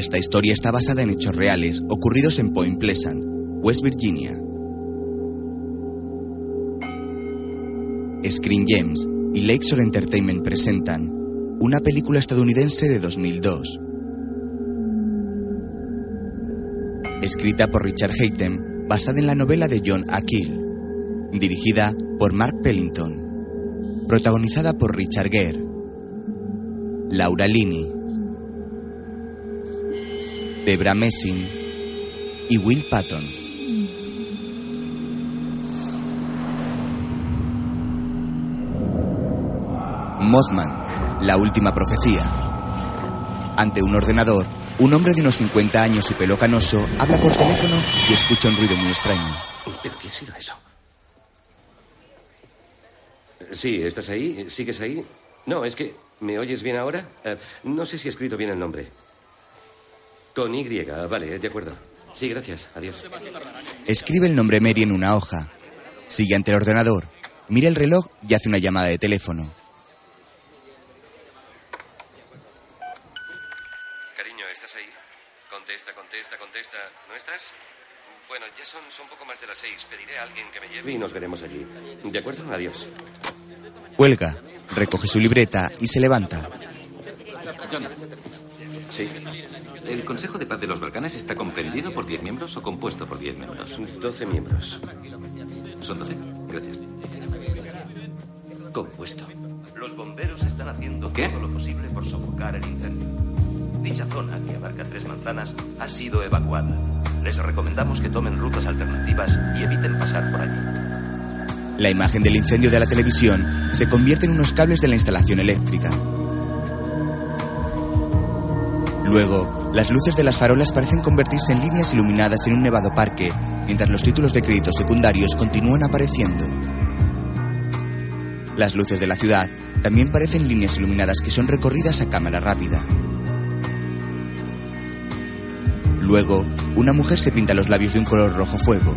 Esta historia está basada en hechos reales ocurridos en Point Pleasant, West Virginia. Screen Gems y Lakeshore Entertainment presentan una película estadounidense de 2002. Escrita por Richard Haytem, basada en la novela de John Akil. Dirigida por Mark Pellington. Protagonizada por Richard Gere. Laura Linney. Debra Messing y Will Patton. Mothman, la última profecía. Ante un ordenador, un hombre de unos 50 años y pelo canoso habla por teléfono y escucha un ruido muy extraño. ¿Pero qué ha sido eso? Sí, ¿estás ahí? ¿Sigues ahí? No, es que... ¿Me oyes bien ahora? Eh, no sé si he escrito bien el nombre. Con Y, vale, de acuerdo. Sí, gracias. Adiós. Escribe el nombre Mary en una hoja. Sigue ante el ordenador. Mira el reloj y hace una llamada de teléfono. Cariño, ¿estás ahí? Contesta, contesta, contesta. ¿No estás? Bueno, ya son, son poco más de las seis. Pediré a alguien que me lleve y nos veremos allí. ¿De acuerdo? Adiós. Cuelga, recoge su libreta y se levanta. John, Sí. ¿El Consejo de Paz de los Balcanes está comprendido por 10 miembros o compuesto por 10 miembros? 12 miembros. Son 12. Gracias. Compuesto. Los bomberos están haciendo ¿Qué? todo lo posible por sofocar el incendio. Dicha zona, que abarca tres manzanas, ha sido evacuada. Les recomendamos que tomen rutas alternativas y eviten pasar por allí. La imagen del incendio de la televisión se convierte en unos cables de la instalación eléctrica. Luego, las luces de las farolas parecen convertirse en líneas iluminadas en un nevado parque, mientras los títulos de créditos secundarios continúan apareciendo. Las luces de la ciudad también parecen líneas iluminadas que son recorridas a cámara rápida. Luego, una mujer se pinta los labios de un color rojo fuego.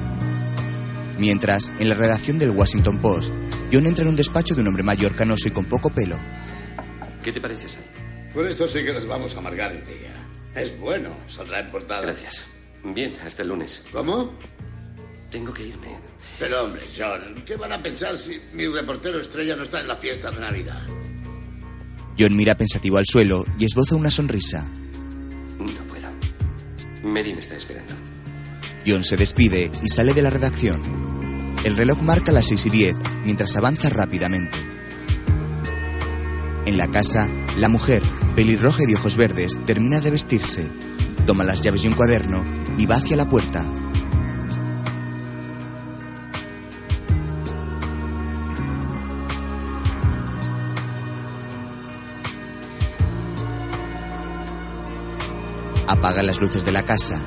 Mientras, en la redacción del Washington Post, John entra en un despacho de un hombre mayor canoso y con poco pelo. ¿Qué te parece, Sam? Por esto sí que les vamos a amargar el día. Es bueno, saldrá en portada. Gracias. Bien, hasta el lunes. ¿Cómo? Tengo que irme. Pero hombre, John, ¿qué van a pensar si mi reportero estrella no está en la fiesta de Navidad? John mira pensativo al suelo y esboza una sonrisa. No puedo. Mary me está esperando. John se despide y sale de la redacción. El reloj marca las 6 y 10 mientras avanza rápidamente. En la casa, la mujer, pelirroja y de ojos verdes, termina de vestirse, toma las llaves y un cuaderno y va hacia la puerta. Apaga las luces de la casa,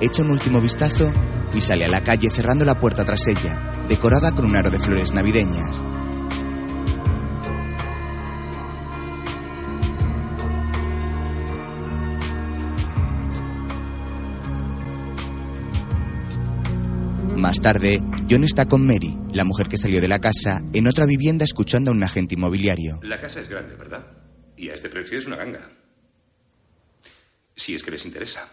echa un último vistazo y sale a la calle cerrando la puerta tras ella, decorada con un aro de flores navideñas. Más tarde, John está con Mary, la mujer que salió de la casa, en otra vivienda escuchando a un agente inmobiliario. La casa es grande, ¿verdad? Y a este precio es una ganga. Si es que les interesa.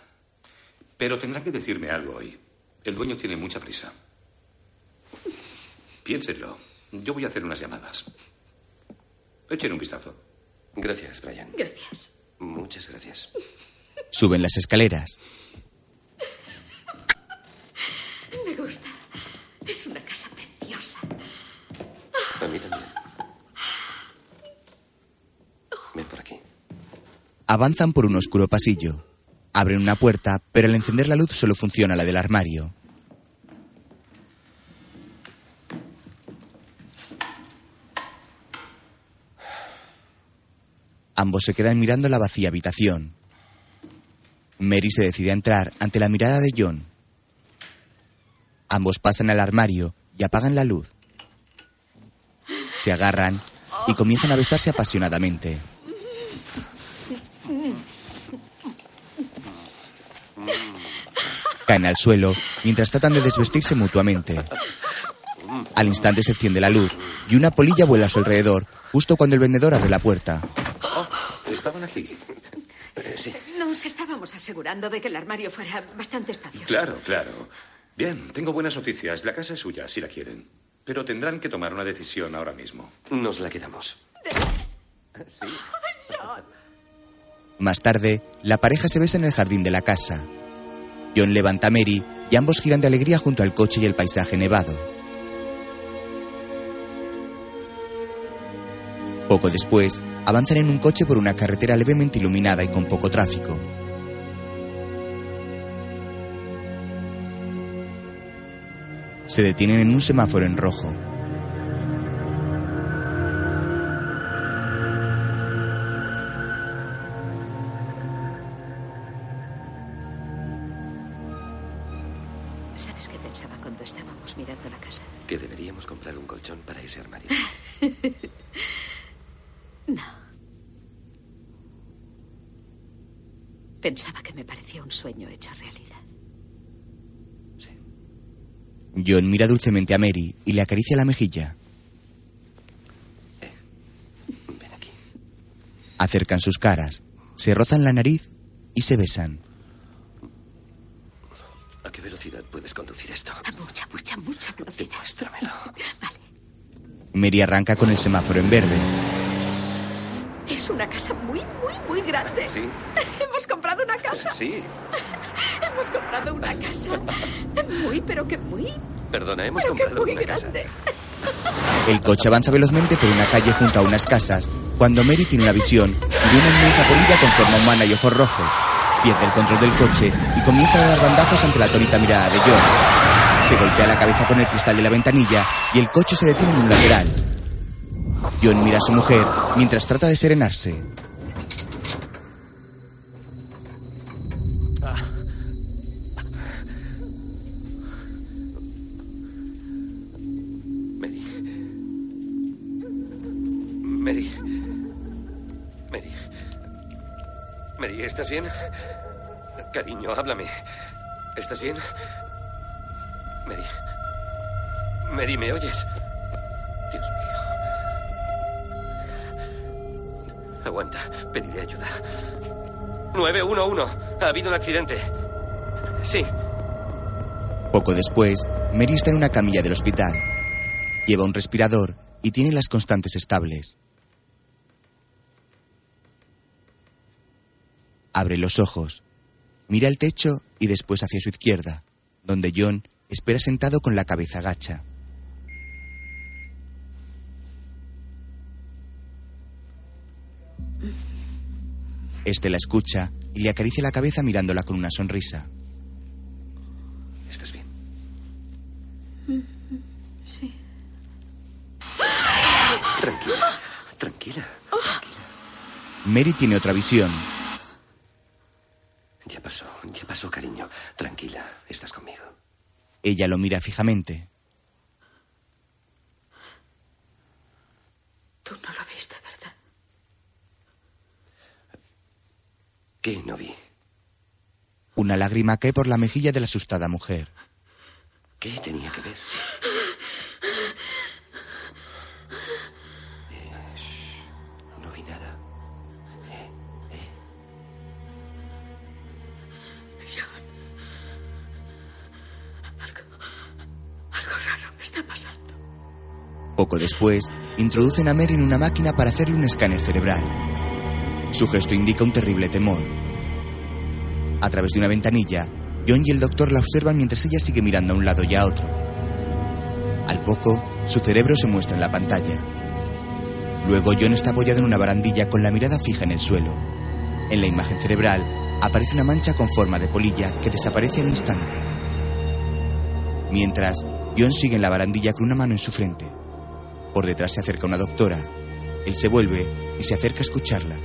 Pero tendrán que decirme algo hoy. El dueño tiene mucha prisa. Piénsenlo. Yo voy a hacer unas llamadas. Echen un vistazo. Gracias, Brian. Gracias. Muchas gracias. Suben las escaleras. Me gusta. Es una casa preciosa. A mí también. Ven por aquí. Avanzan por un oscuro pasillo. Abren una puerta, pero al encender la luz solo funciona la del armario. Ambos se quedan mirando la vacía habitación. Mary se decide a entrar ante la mirada de John. Ambos pasan al armario y apagan la luz. Se agarran y comienzan a besarse apasionadamente. Caen al suelo mientras tratan de desvestirse mutuamente. Al instante se enciende la luz y una polilla vuela a su alrededor justo cuando el vendedor abre la puerta. Oh, estaban aquí. Eh, sí. No Nos estábamos asegurando de que el armario fuera bastante espacioso. Claro, claro. Bien, tengo buenas noticias. La casa es suya, si la quieren. Pero tendrán que tomar una decisión ahora mismo. Nos la quedamos. Sí. Más tarde, la pareja se besa en el jardín de la casa. John levanta a Mary y ambos giran de alegría junto al coche y el paisaje nevado. Poco después, avanzan en un coche por una carretera levemente iluminada y con poco tráfico. Se detienen en un semáforo en rojo. ¿Sabes qué pensaba cuando estábamos mirando la casa? Que deberíamos comprar un colchón para ese armario. No. Pensaba que me parecía un sueño hecho realidad. John mira dulcemente a Mary y le acaricia la mejilla. Ven aquí. Acercan sus caras, se rozan la nariz y se besan. ¿A qué velocidad puedes conducir esto? A mucha, mucha, mucha velocidad. Demuéstramelo. Vale. Mary arranca con el semáforo en verde. Es una casa muy, muy, muy grande. Sí, Hemos comprado una casa. sí. Hemos comprado una casa. Muy, pero que muy, Perdona, hemos pero que comprado muy una casa. grande. El coche avanza velozmente por una calle junto a unas casas, cuando Mary tiene una visión de una inmensa polilla con forma humana y ojos rojos. Pierde el control del coche y comienza a dar bandazos ante la atónita mirada de John. Se golpea la cabeza con el cristal de la ventanilla y el coche se detiene en un lateral. John mira a su mujer mientras trata de serenarse. Cariño, háblame. ¿Estás bien? Mary. Mary, ¿me oyes? Dios mío. Aguanta, pediré ayuda. 911. Ha habido un accidente. Sí. Poco después, Mary está en una camilla del hospital. Lleva un respirador y tiene las constantes estables. Abre los ojos, mira el techo y después hacia su izquierda, donde John espera sentado con la cabeza gacha. Este la escucha y le acaricia la cabeza mirándola con una sonrisa. ¿Estás bien? Sí. Tranquila. Tranquila. Mary tiene otra visión. Ya pasó, ya pasó, cariño. Tranquila, estás conmigo. Ella lo mira fijamente. Tú no lo viste, ¿verdad? ¿Qué no vi? Una lágrima cae por la mejilla de la asustada mujer. ¿Qué tenía que ver? Poco después, introducen a Mary en una máquina para hacerle un escáner cerebral. Su gesto indica un terrible temor. A través de una ventanilla, John y el doctor la observan mientras ella sigue mirando a un lado y a otro. Al poco, su cerebro se muestra en la pantalla. Luego John está apoyado en una barandilla con la mirada fija en el suelo. En la imagen cerebral aparece una mancha con forma de polilla que desaparece al instante. Mientras, John sigue en la barandilla con una mano en su frente. Por detrás se acerca una doctora. Él se vuelve y se acerca a escucharla.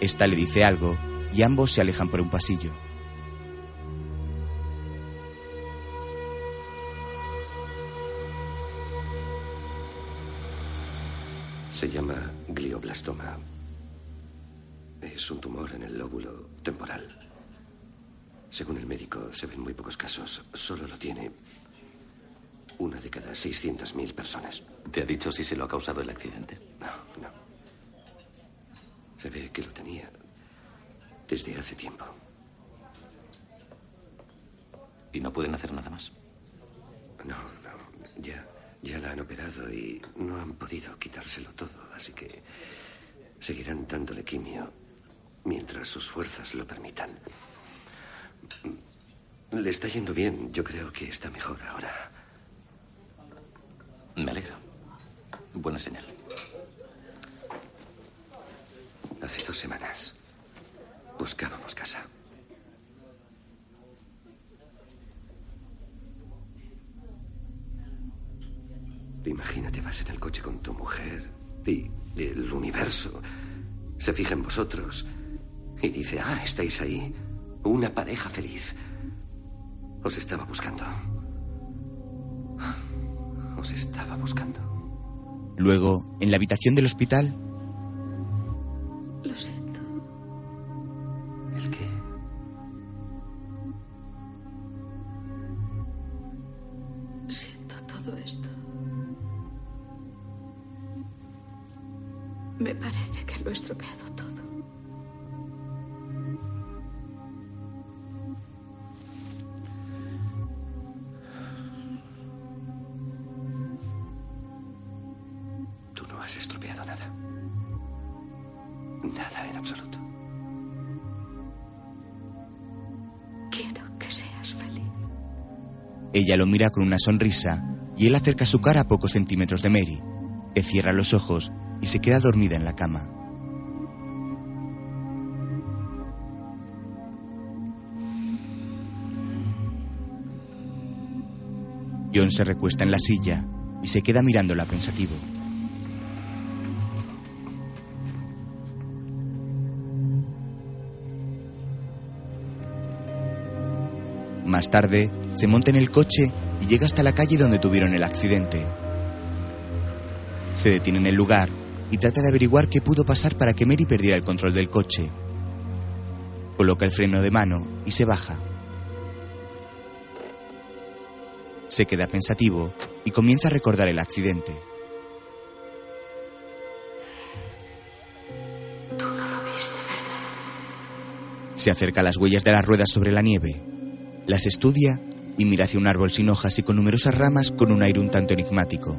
Esta le dice algo y ambos se alejan por un pasillo. Se llama glioblastoma. Es un tumor en el lóbulo temporal. Según el médico, se ven muy pocos casos. Solo lo tiene una de cada 600.000 personas. ¿Te ha dicho si se lo ha causado el accidente? No, no. Se ve que lo tenía Desde hace tiempo. ¿Y no pueden hacer nada más? No, no. Ya, ya la han operado y no han podido quitárselo todo, así que seguirán dándole quimio mientras sus fuerzas lo permitan. Le está yendo bien. Yo creo que está mejor ahora. Me alegro. Buena señal. Hace dos semanas buscábamos casa. Imagínate, vas en el coche con tu mujer y el universo se fija en vosotros y dice, ah, estáis ahí, una pareja feliz. Os estaba buscando. Os estaba buscando. Luego, en la habitación del hospital, Lo siento. ¿El qué? Siento todo esto. Me parece que lo he estropeado ella lo mira con una sonrisa y él acerca su cara a pocos centímetros de Mary, que cierra los ojos y se queda dormida en la cama. John se recuesta en la silla y se queda mirándola pensativo. Más tarde, se monta en el coche y llega hasta la calle donde tuvieron el accidente. Se detiene en el lugar y trata de averiguar qué pudo pasar para que Mary perdiera el control del coche. Coloca el freno de mano y se baja. Se queda pensativo y comienza a recordar el accidente. Se acerca a las huellas de las ruedas sobre la nieve. Las estudia y mira hacia un árbol sin hojas y con numerosas ramas con un aire un tanto enigmático.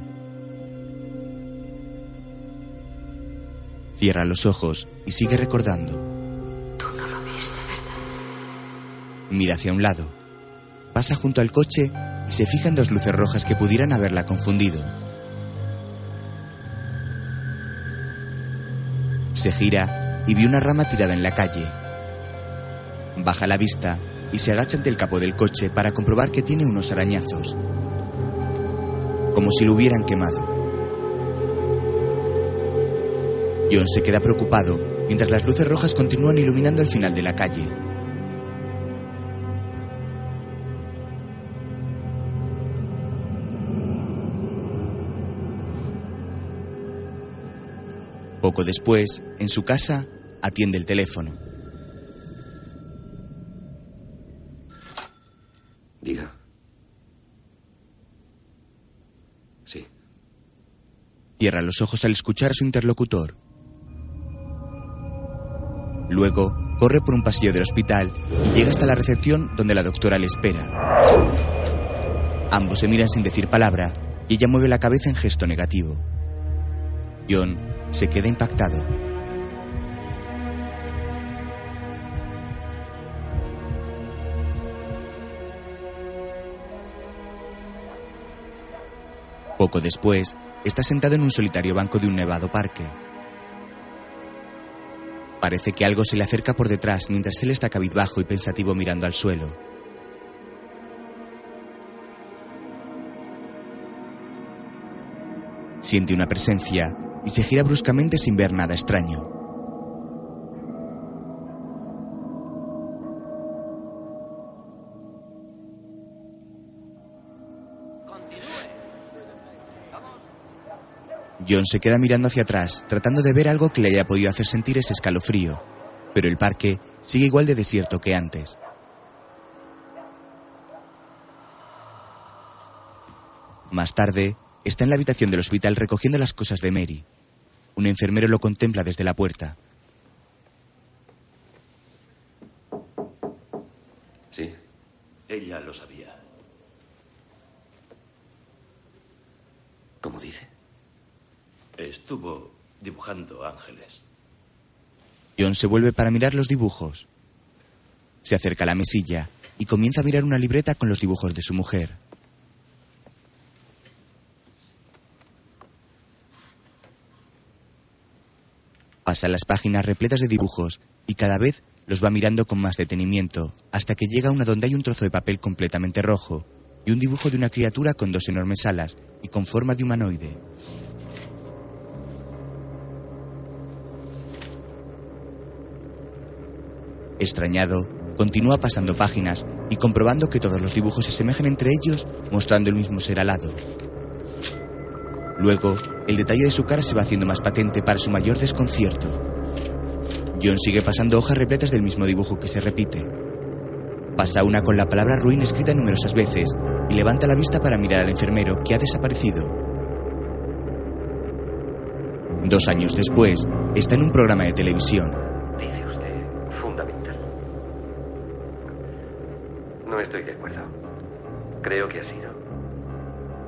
Cierra los ojos y sigue recordando. Tú no lo viste, Mira hacia un lado. Pasa junto al coche y se fija en dos luces rojas que pudieran haberla confundido. Se gira y ve una rama tirada en la calle. Baja la vista y se agacha ante el capó del coche para comprobar que tiene unos arañazos. Como si lo hubieran quemado. John se queda preocupado mientras las luces rojas continúan iluminando el final de la calle. Poco después, en su casa, atiende el teléfono. Cierra los ojos al escuchar a su interlocutor. Luego, corre por un pasillo del hospital y llega hasta la recepción donde la doctora le espera. Ambos se miran sin decir palabra y ella mueve la cabeza en gesto negativo. John se queda impactado. Poco después, está sentado en un solitario banco de un nevado parque. Parece que algo se le acerca por detrás mientras él está cabizbajo y pensativo mirando al suelo. Siente una presencia y se gira bruscamente sin ver nada extraño. John se queda mirando hacia atrás, tratando de ver algo que le haya podido hacer sentir ese escalofrío, pero el parque sigue igual de desierto que antes. Más tarde, está en la habitación del hospital recogiendo las cosas de Mary. Un enfermero lo contempla desde la puerta. Sí, ella lo sabía. ¿Cómo dice? Estuvo dibujando ángeles. John se vuelve para mirar los dibujos. Se acerca a la mesilla y comienza a mirar una libreta con los dibujos de su mujer. Pasa las páginas repletas de dibujos y cada vez los va mirando con más detenimiento, hasta que llega a una donde hay un trozo de papel completamente rojo y un dibujo de una criatura con dos enormes alas y con forma de humanoide. Extrañado, continúa pasando páginas y comprobando que todos los dibujos se asemejan entre ellos, mostrando el mismo ser alado. Luego, el detalle de su cara se va haciendo más patente para su mayor desconcierto. John sigue pasando hojas repletas del mismo dibujo que se repite. Pasa una con la palabra ruin escrita numerosas veces y levanta la vista para mirar al enfermero que ha desaparecido. Dos años después, está en un programa de televisión. No estoy de acuerdo. Creo que ha sido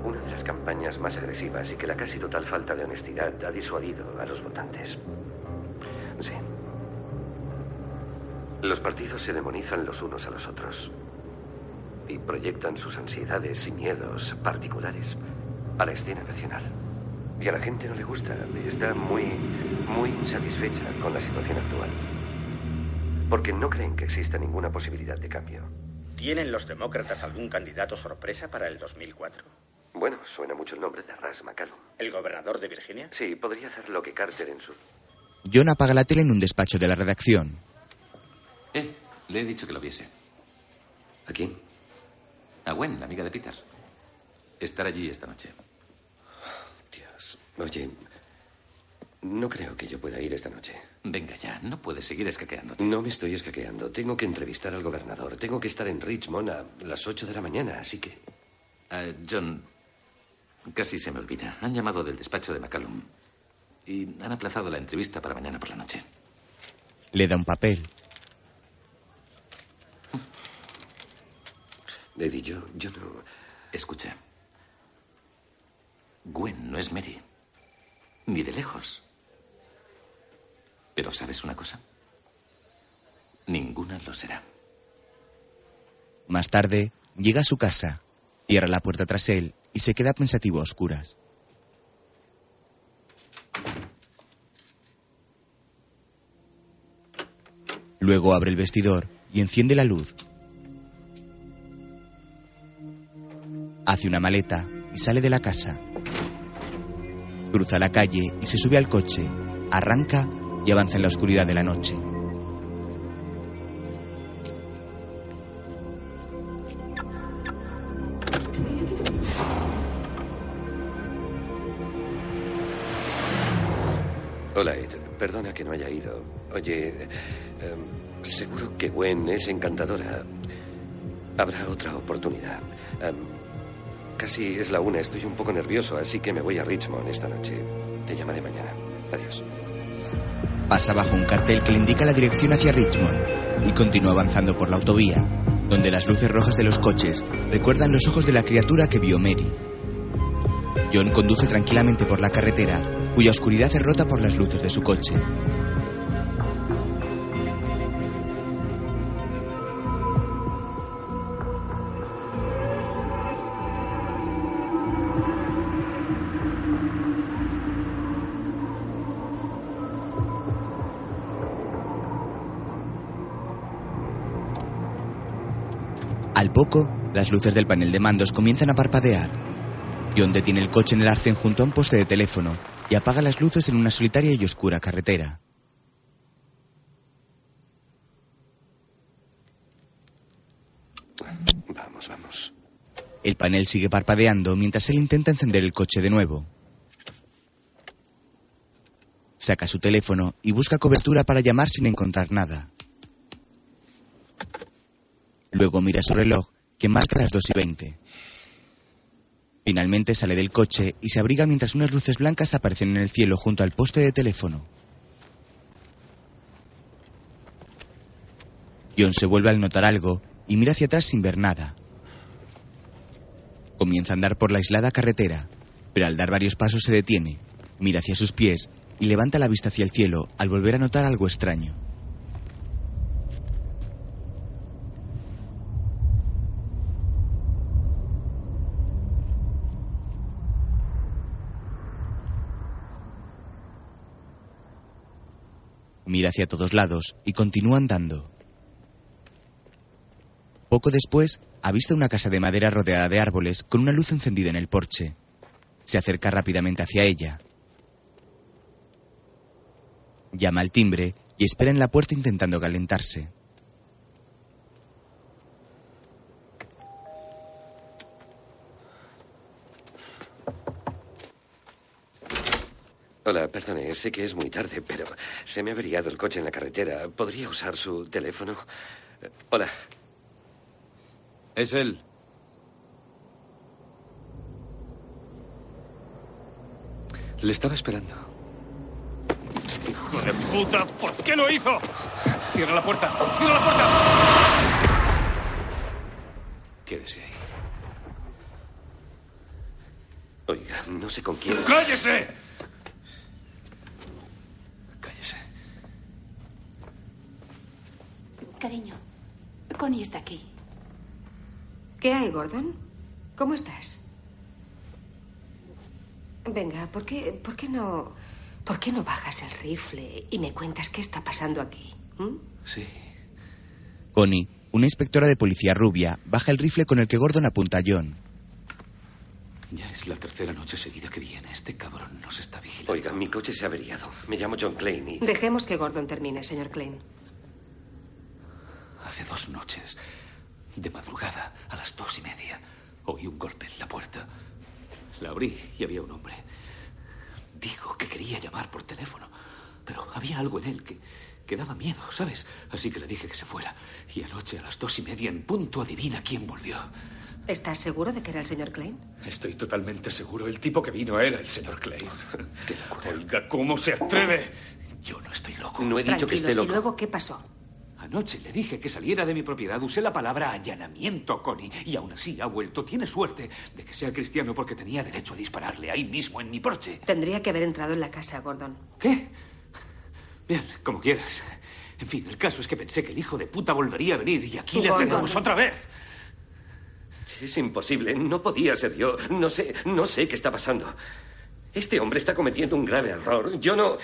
una de las campañas más agresivas y que la casi total falta de honestidad ha disuadido a los votantes. Sí. Los partidos se demonizan los unos a los otros y proyectan sus ansiedades y miedos particulares a la escena nacional. Y a la gente no le gusta está muy, muy insatisfecha con la situación actual. Porque no creen que exista ninguna posibilidad de cambio. ¿Tienen los demócratas algún candidato sorpresa para el 2004? Bueno, suena mucho el nombre de Ras McCallum. ¿El gobernador de Virginia? Sí, podría hacer lo que Carter en su... John apaga la tele en un despacho de la redacción. Eh, le he dicho que lo viese. ¿A quién? A Gwen, la amiga de Peter. Estar allí esta noche. Dios. Oye, no creo que yo pueda ir esta noche. Venga ya, no puedes seguir escaqueándote. No me estoy escaqueando. Tengo que entrevistar al gobernador. Tengo que estar en Richmond a las 8 de la mañana, así que... Eh, John, casi se me olvida. Han llamado del despacho de McCallum y han aplazado la entrevista para mañana por la noche. Le da un papel. Eddie, yo, yo no... Escucha. Gwen no es Mary. Ni de lejos. Pero ¿sabes una cosa? Ninguna lo será. Más tarde, llega a su casa, cierra la puerta tras él y se queda pensativo a oscuras. Luego abre el vestidor y enciende la luz. Hace una maleta y sale de la casa. Cruza la calle y se sube al coche, arranca y avanza en la oscuridad de la noche. Hola, Ed. Perdona que no haya ido. Oye, em, seguro que Gwen es encantadora. Habrá otra oportunidad. Em, casi es la una. Estoy un poco nervioso, así que me voy a Richmond esta noche. Te llamaré mañana. Adiós. Pasa bajo un cartel que le indica la dirección hacia Richmond y continúa avanzando por la autovía, donde las luces rojas de los coches recuerdan los ojos de la criatura que vio Mary. John conduce tranquilamente por la carretera, cuya oscuridad es rota por las luces de su coche. Poco, las luces del panel de mandos comienzan a parpadear. John detiene el coche en el arcén junto a un poste de teléfono y apaga las luces en una solitaria y oscura carretera. Vamos, vamos. El panel sigue parpadeando mientras él intenta encender el coche de nuevo. Saca su teléfono y busca cobertura para llamar sin encontrar nada. Luego mira su reloj, que marca las 2 y 20. Finalmente sale del coche y se abriga mientras unas luces blancas aparecen en el cielo junto al poste de teléfono. John se vuelve al notar algo y mira hacia atrás sin ver nada. Comienza a andar por la aislada carretera, pero al dar varios pasos se detiene, mira hacia sus pies y levanta la vista hacia el cielo al volver a notar algo extraño. Mira hacia todos lados y continúa andando. Poco después, avista una casa de madera rodeada de árboles con una luz encendida en el porche. Se acerca rápidamente hacia ella. Llama al timbre y espera en la puerta intentando calentarse. Hola, perdone, sé que es muy tarde, pero se me ha averiado el coche en la carretera. ¿Podría usar su teléfono? Eh, Hola. Es él. Le estaba esperando. ¡Hijo de puta! ¿Por qué lo hizo? ¡Cierra la puerta! ¡Cierra la puerta! Quédese ahí. Oiga, no sé con quién. ¡Cállese! Cállese. Cariño, Connie está aquí. ¿Qué hay, Gordon? ¿Cómo estás? Venga, ¿por qué, por qué no, por qué no bajas el rifle y me cuentas qué está pasando aquí? ¿Mm? Sí. Connie, una inspectora de policía rubia, baja el rifle con el que Gordon apunta a John. Ya es la tercera noche seguida que viene. Este cabrón nos está vigilando. Oiga, mi coche se ha averiado. Me llamo John Klein y... Dejemos que Gordon termine, señor Klein. Hace dos noches, de madrugada, a las dos y media, oí un golpe en la puerta. La abrí y había un hombre. Dijo que quería llamar por teléfono, pero había algo en él que, que daba miedo, ¿sabes? Así que le dije que se fuera. Y anoche, a las dos y media, en punto, adivina quién volvió. ¿Estás seguro de que era el señor Klein? Estoy totalmente seguro. El tipo que vino era el señor Clay. Oiga, ¿cómo se atreve? Yo no estoy loco. No he dicho que esté loco. ¿Y luego qué pasó? Anoche le dije que saliera de mi propiedad. Usé la palabra allanamiento, Connie. Y aún así ha vuelto. Tiene suerte de que sea cristiano porque tenía derecho a dispararle ahí mismo en mi porche. Tendría que haber entrado en la casa, Gordon. ¿Qué? Bien, como quieras. En fin, el caso es que pensé que el hijo de puta volvería a venir y aquí le tenemos otra vez. Es imposible. No podía ser yo. No sé, no sé qué está pasando. Este hombre está cometiendo un grave error. Yo no.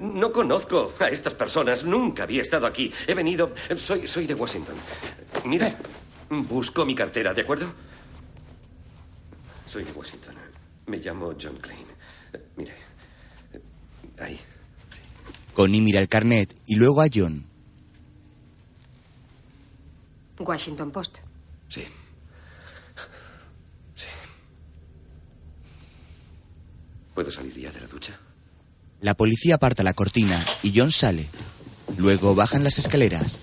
No conozco a estas personas. Nunca había estado aquí. He venido. Soy, soy de Washington. Mira, busco mi cartera, ¿de acuerdo? Soy de Washington. Me llamo John Klein. Mire. Ahí. Connie mira el carnet y luego a John. Washington Post. Sí. ¿Puedo salir ya de la ducha? La policía aparta la cortina y John sale. Luego bajan las escaleras.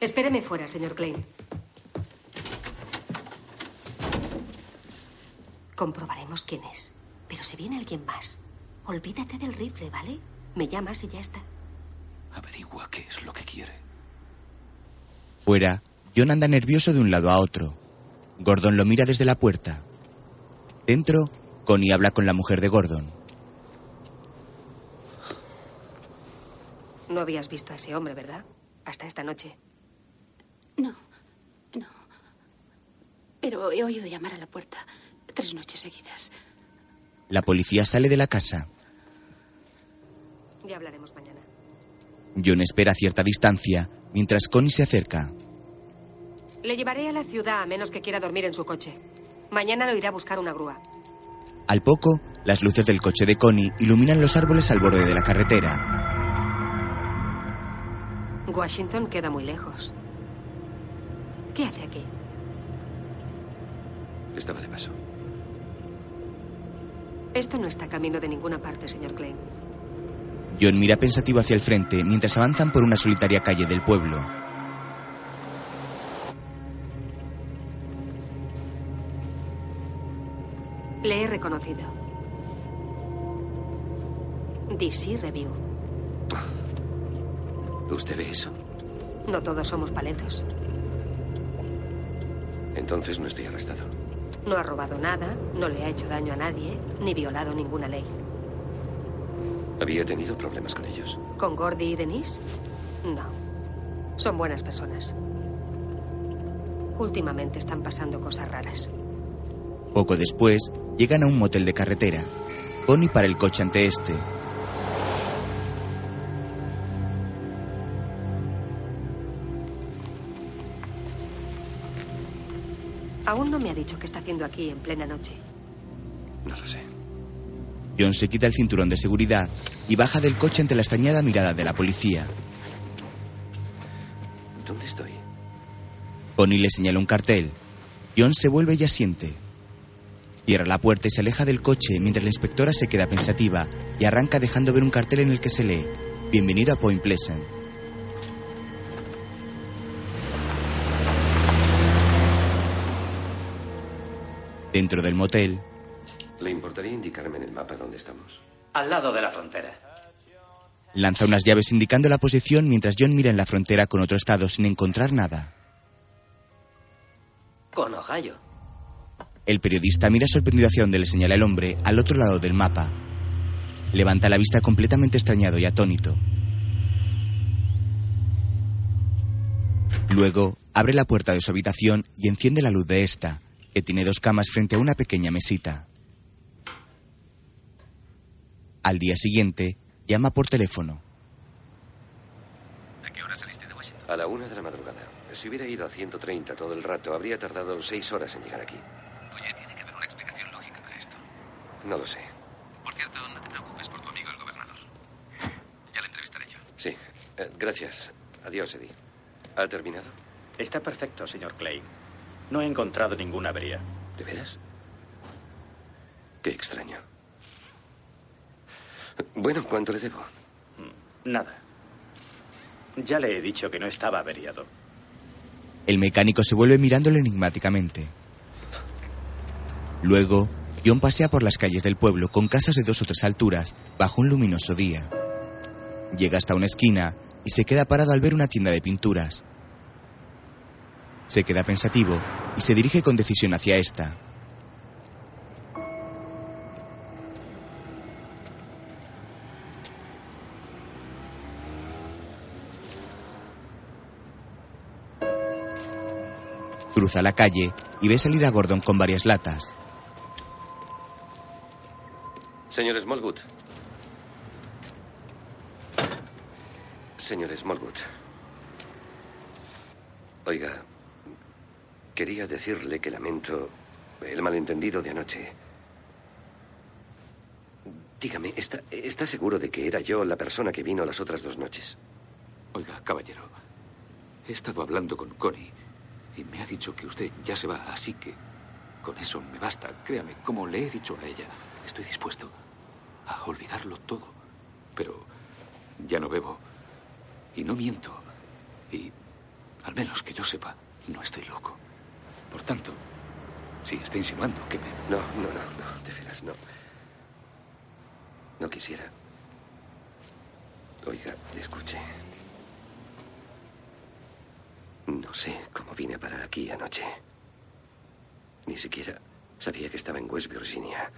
Espéreme fuera, señor Klein. Comprobaremos quién es. Pero si viene alguien más, olvídate del rifle, ¿vale? Me llamas y ya está. Averigua qué es lo que quiere. Fuera, John anda nervioso de un lado a otro. Gordon lo mira desde la puerta. Dentro, Connie habla con la mujer de Gordon. No habías visto a ese hombre, ¿verdad? Hasta esta noche. No, no. Pero he oído llamar a la puerta tres noches seguidas. La policía sale de la casa. Ya hablaremos mañana. John espera a cierta distancia mientras Connie se acerca. Le llevaré a la ciudad a menos que quiera dormir en su coche. Mañana lo iré a buscar una grúa. Al poco, las luces del coche de Connie iluminan los árboles al borde de la carretera. Washington queda muy lejos. ¿Qué hace aquí? Estaba de paso. Esto no está camino de ninguna parte, señor Klein. John mira pensativo hacia el frente mientras avanzan por una solitaria calle del pueblo. Le he reconocido. DC Review. ¿Usted ve eso? No todos somos paletos. Entonces no estoy arrestado. No ha robado nada, no le ha hecho daño a nadie, ni violado ninguna ley. ¿Había tenido problemas con ellos? ¿Con Gordy y Denise? No. Son buenas personas. Últimamente están pasando cosas raras. Poco después, llegan a un motel de carretera. Connie para el coche ante este. Aún no me ha dicho qué está haciendo aquí en plena noche. No lo sé. John se quita el cinturón de seguridad y baja del coche ante la extrañada mirada de la policía. ¿Dónde estoy? Connie le señala un cartel. John se vuelve y asiente. Cierra la puerta y se aleja del coche mientras la inspectora se queda pensativa y arranca dejando ver un cartel en el que se lee Bienvenido a Point Pleasant. Dentro del motel, ¿Le importaría indicarme en el mapa dónde estamos? Al lado de la frontera. lanza unas llaves indicando la posición mientras John mira en la frontera con otro estado sin encontrar nada. Con Ohio. El periodista mira sorprendido hacia donde le señala el hombre, al otro lado del mapa. Levanta la vista completamente extrañado y atónito. Luego, abre la puerta de su habitación y enciende la luz de esta, que tiene dos camas frente a una pequeña mesita. Al día siguiente, llama por teléfono. ¿A qué hora saliste de Washington? A la una de la madrugada. Si hubiera ido a 130 todo el rato, habría tardado seis horas en llegar aquí. Oye, tiene que haber una explicación lógica para esto. No lo sé. Por cierto, no te preocupes por tu amigo el gobernador. Ya le entrevistaré yo. Sí. Eh, gracias. Adiós, Eddie. ¿Ha terminado? Está perfecto, señor Clay. No he encontrado ninguna avería. ¿De veras? Qué extraño. Bueno, ¿cuánto le debo? Nada. Ya le he dicho que no estaba averiado. El mecánico se vuelve mirándolo enigmáticamente. Luego, John pasea por las calles del pueblo con casas de dos o tres alturas bajo un luminoso día. Llega hasta una esquina y se queda parado al ver una tienda de pinturas. Se queda pensativo y se dirige con decisión hacia esta. Cruza la calle y ve salir a Gordon con varias latas. Señor Smallwood. Señor Smallwood. Oiga, quería decirle que lamento el malentendido de anoche. Dígame, ¿está, ¿está seguro de que era yo la persona que vino las otras dos noches? Oiga, caballero, he estado hablando con Connie y me ha dicho que usted ya se va, así que con eso me basta. Créame, como le he dicho a ella, estoy dispuesto a olvidarlo todo. Pero ya no bebo y no miento. Y al menos que yo sepa, no estoy loco. Por tanto, si está insinuando que me... No, no, no, no, de veras, no. No quisiera. Oiga, escuche. No sé cómo vine a parar aquí anoche. Ni siquiera sabía que estaba en West Virginia.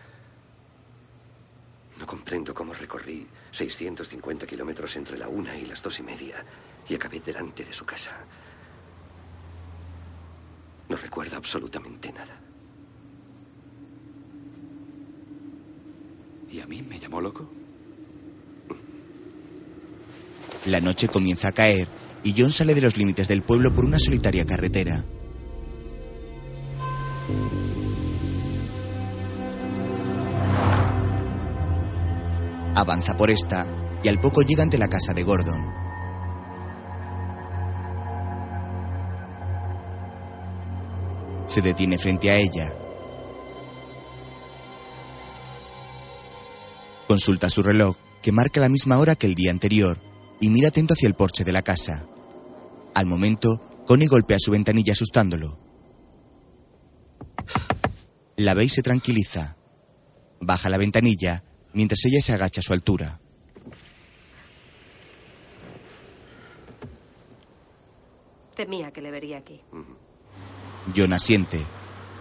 No comprendo cómo recorrí 650 kilómetros entre la una y las dos y media y acabé delante de su casa. No recuerdo absolutamente nada. ¿Y a mí me llamó loco? La noche comienza a caer y John sale de los límites del pueblo por una solitaria carretera. Avanza por esta y al poco llega ante la casa de Gordon. Se detiene frente a ella. Consulta su reloj, que marca la misma hora que el día anterior, y mira atento hacia el porche de la casa. Al momento, Connie golpea su ventanilla asustándolo. La ve y se tranquiliza. Baja la ventanilla mientras ella se agacha a su altura. Temía que le vería aquí. John asiente.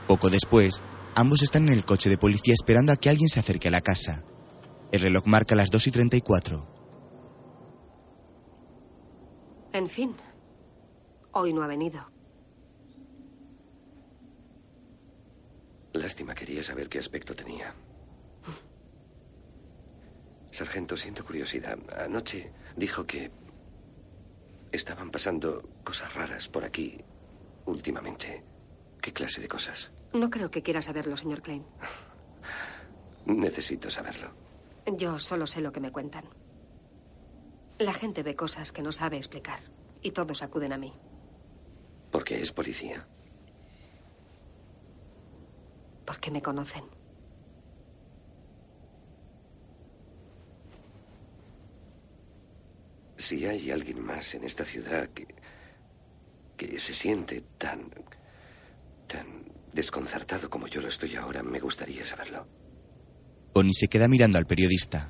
Poco después, ambos están en el coche de policía esperando a que alguien se acerque a la casa. El reloj marca las 2 y 34. En fin, hoy no ha venido. Lástima, quería saber qué aspecto tenía. Sargento, siento curiosidad. Anoche dijo que estaban pasando cosas raras por aquí últimamente. ¿Qué clase de cosas? No creo que quiera saberlo, señor Klein. Necesito saberlo. Yo solo sé lo que me cuentan. La gente ve cosas que no sabe explicar y todos acuden a mí. Porque es policía. Porque me conocen. Si hay alguien más en esta ciudad que, que se siente tan, tan desconcertado como yo lo estoy ahora, me gustaría saberlo. Bonnie se queda mirando al periodista.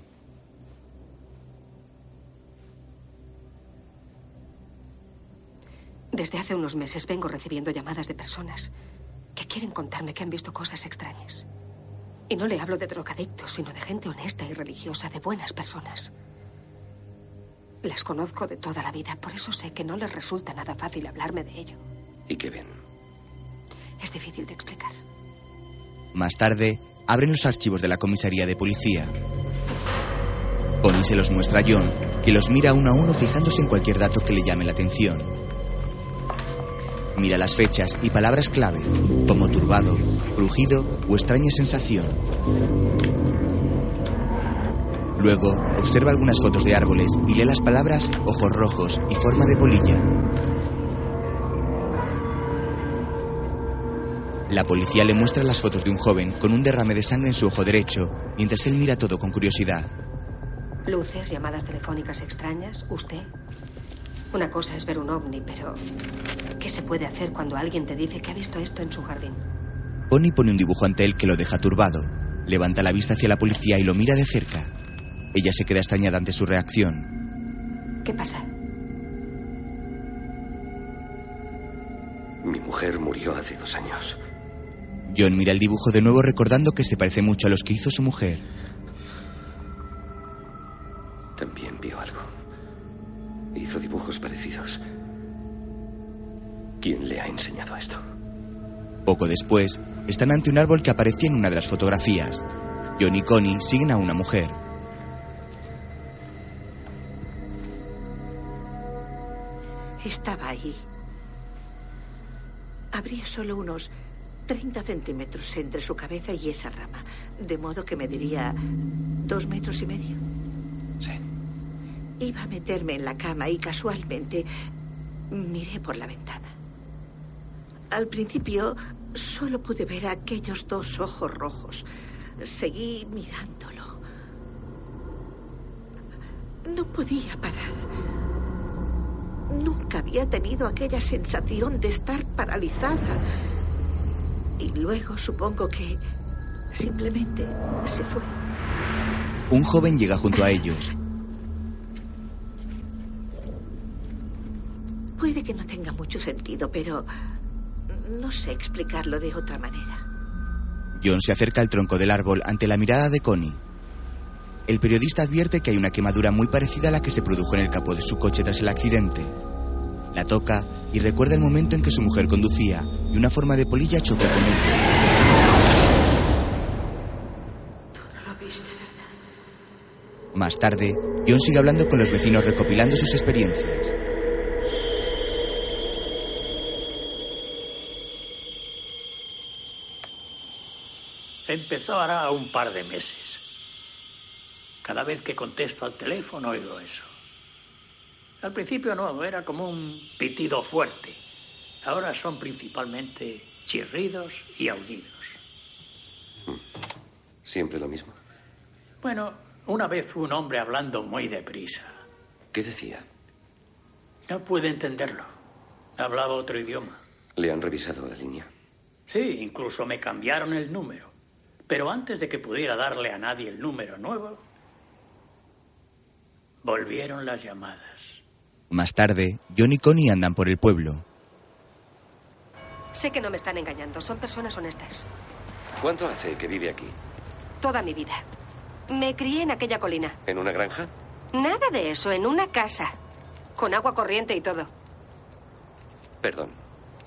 Desde hace unos meses vengo recibiendo llamadas de personas que quieren contarme que han visto cosas extrañas. Y no le hablo de drogadictos, sino de gente honesta y religiosa, de buenas personas. Las conozco de toda la vida, por eso sé que no les resulta nada fácil hablarme de ello. ¿Y qué ven? Es difícil de explicar. Más tarde, abren los archivos de la comisaría de policía. Bonnie se los muestra a John, que los mira uno a uno fijándose en cualquier dato que le llame la atención. Mira las fechas y palabras clave, como turbado, rugido o extraña sensación. Luego, observa algunas fotos de árboles y lee las palabras ojos rojos y forma de polilla. La policía le muestra las fotos de un joven con un derrame de sangre en su ojo derecho, mientras él mira todo con curiosidad. Luces, llamadas telefónicas extrañas, usted. Una cosa es ver un ovni, pero ¿qué se puede hacer cuando alguien te dice que ha visto esto en su jardín? Bonnie pone un dibujo ante él que lo deja turbado. Levanta la vista hacia la policía y lo mira de cerca. Ella se queda extrañada ante su reacción. ¿Qué pasa? Mi mujer murió hace dos años. John mira el dibujo de nuevo recordando que se parece mucho a los que hizo su mujer. También vio algo. Hizo dibujos parecidos. ¿Quién le ha enseñado esto? Poco después, están ante un árbol que aparecía en una de las fotografías. John y Connie siguen a una mujer. Estaba ahí. Habría solo unos 30 centímetros entre su cabeza y esa rama, de modo que mediría dos metros y medio. Sí. Iba a meterme en la cama y casualmente miré por la ventana. Al principio solo pude ver aquellos dos ojos rojos. Seguí mirándolo. No podía parar. Había tenido aquella sensación de estar paralizada. Y luego supongo que simplemente se fue. Un joven llega junto a ellos. Puede que no tenga mucho sentido, pero no sé explicarlo de otra manera. John se acerca al tronco del árbol ante la mirada de Connie. El periodista advierte que hay una quemadura muy parecida a la que se produjo en el capó de su coche tras el accidente. La toca y recuerda el momento en que su mujer conducía y una forma de polilla chocó con él. Más tarde, John sigue hablando con los vecinos recopilando sus experiencias. Empezó hará un par de meses. Cada vez que contesto al teléfono oigo eso. Al principio no, era como un pitido fuerte. Ahora son principalmente chirridos y aullidos. ¿Siempre lo mismo? Bueno, una vez un hombre hablando muy deprisa. ¿Qué decía? No pude entenderlo. Hablaba otro idioma. ¿Le han revisado la línea? Sí, incluso me cambiaron el número. Pero antes de que pudiera darle a nadie el número nuevo, volvieron las llamadas. Más tarde, John y Connie andan por el pueblo. Sé que no me están engañando. Son personas honestas. ¿Cuánto hace que vive aquí? Toda mi vida. Me crié en aquella colina. ¿En una granja? Nada de eso, en una casa. Con agua corriente y todo. Perdón.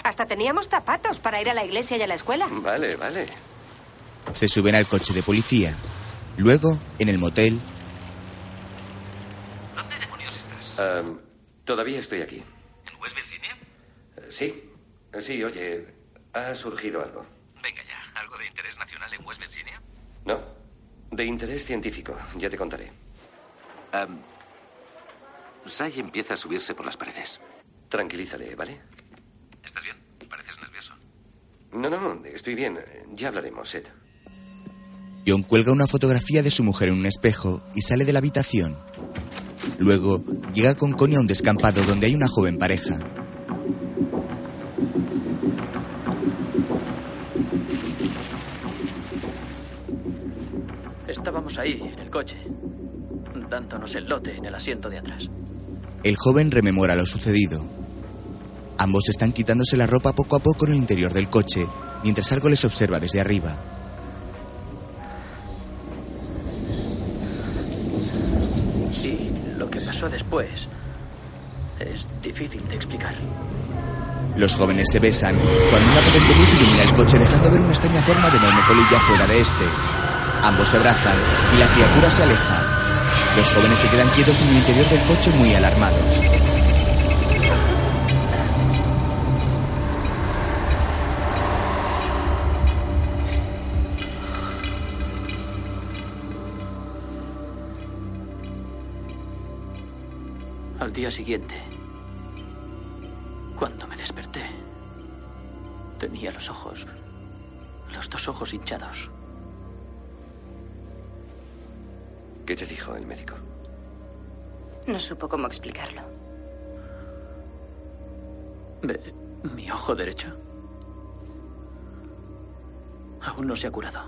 Hasta teníamos zapatos para ir a la iglesia y a la escuela. Vale, vale. Se suben al coche de policía. Luego, en el motel, ¿Dónde demonios estás? Am, todavía estoy aquí. ¿En West Virginia? Eh, Sí. Eh, Sí, oye, ha surgido algo. Venga ya. ¿Algo de interés nacional en West Virginia? No. De interés científico, ya te contaré. Um, Sai empieza a subirse por las paredes. Tranquilízale, ¿vale? ¿Estás bien? Pareces nervioso. No, no, estoy bien. Ya hablaremos, Seth. John cuelga una fotografía de su mujer en un espejo y sale de la habitación. Luego, llega con Connie a un descampado donde hay una joven pareja. Estábamos ahí, en el coche, dándonos el lote en el asiento de atrás. El joven rememora lo sucedido. Ambos están quitándose la ropa poco a poco en el interior del coche, mientras algo les observa desde arriba. Pasó después es difícil de explicar. Los jóvenes se besan cuando una potente luz ilumina el coche dejando ver una extraña forma de enorme colilla fuera de este. Ambos se abrazan y la criatura se aleja. Los jóvenes se quedan quietos en el interior del coche muy alarmados. Al día siguiente, cuando me desperté, tenía los ojos, los dos ojos hinchados. ¿Qué te dijo el médico? No supo cómo explicarlo. Ve, mi ojo derecho aún no se ha curado.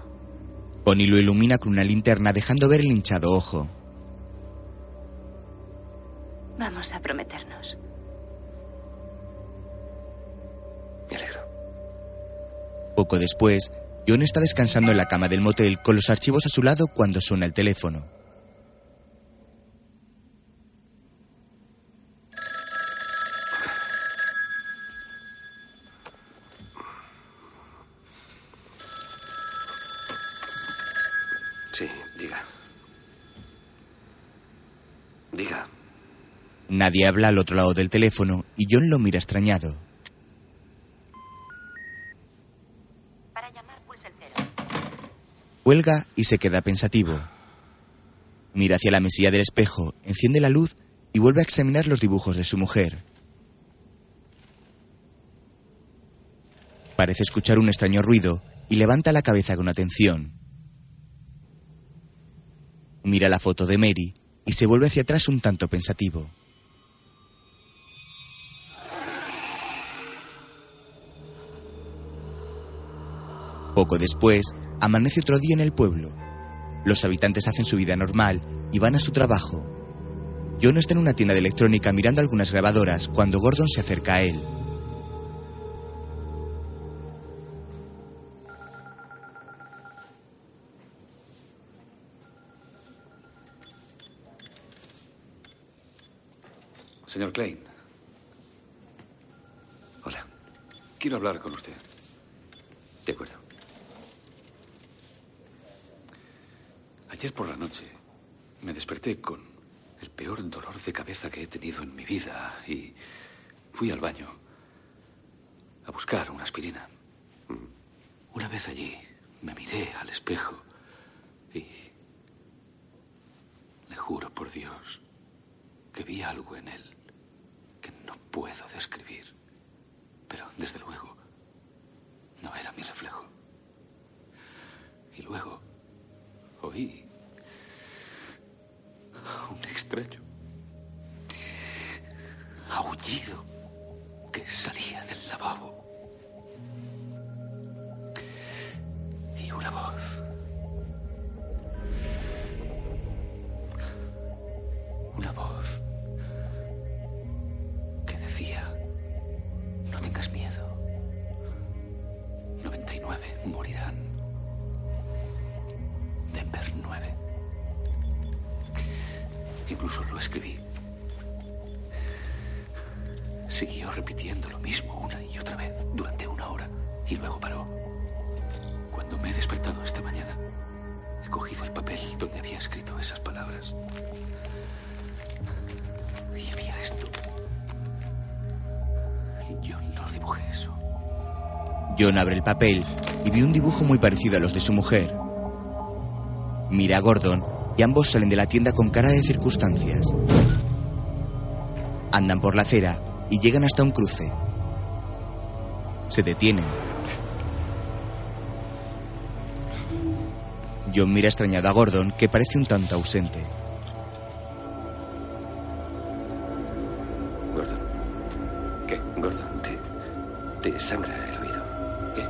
Connie lo ilumina con una linterna dejando ver el hinchado ojo. Vamos a prometernos. Poco después, John está descansando en la cama del motel con los archivos a su lado cuando suena el teléfono. Sí, diga. Diga. Nadie habla al otro lado del teléfono y John lo mira extrañado. Cuelga y se queda pensativo. Mira hacia la mesilla del espejo, enciende la luz y vuelve a examinar los dibujos de su mujer. Parece escuchar un extraño ruido y levanta la cabeza con atención. Mira la foto de Mary y se vuelve hacia atrás un tanto pensativo. Poco después, amanece otro día en el pueblo. Los habitantes hacen su vida normal y van a su trabajo. John está en una tienda de electrónica mirando algunas grabadoras cuando Gordon se acerca a él. Señor Klein. Hola. Quiero hablar con usted. De acuerdo. Ayer por la noche me desperté con el peor dolor de cabeza que he tenido en mi vida y fui al baño a buscar una aspirina. Una vez allí me miré al espejo y le juro por Dios que vi algo en él que no puedo describir. Pero desde luego no era mi reflejo. Y luego oí a un extraño aullido que salía del lavabo. Y una voz. Una voz que decía, no tengas miedo, nueve morirán. Denver nueve. Incluso lo escribí. Siguió repitiendo lo mismo una y otra vez durante una hora y luego paró. Cuando me he despertado esta mañana, he cogido el papel donde había escrito esas palabras. Y había esto. Yo no dibujé eso. John abre el papel y ve un dibujo muy parecido a los de su mujer. Mira a Gordon y ambos salen de la tienda con cara de circunstancias. Andan por la acera y llegan hasta un cruce. Se detienen. John mira extrañado a Gordon, que parece un tanto ausente. Gordon. ¿Qué? Gordon, te, te sangra el oído. ¿Qué?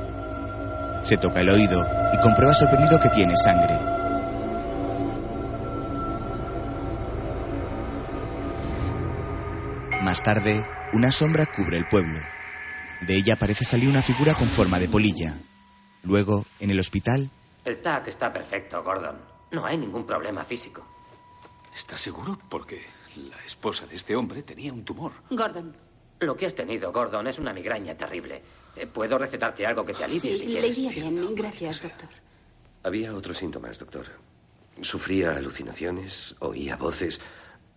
Se toca el oído y comprueba sorprendido que tiene sangre. Tarde, una sombra cubre el pueblo. De ella parece salir una figura con forma de polilla. Luego, en el hospital, El TAC está perfecto, Gordon. No hay ningún problema físico. ¿Estás seguro? Porque la esposa de este hombre tenía un tumor. Gordon. Lo que has tenido, Gordon, es una migraña terrible. Eh, Puedo recetarte algo que te alivie Sí, si le quieres. iría bien. Gracias, doctor. Había otros síntomas, doctor. Sufría alucinaciones, oía voces.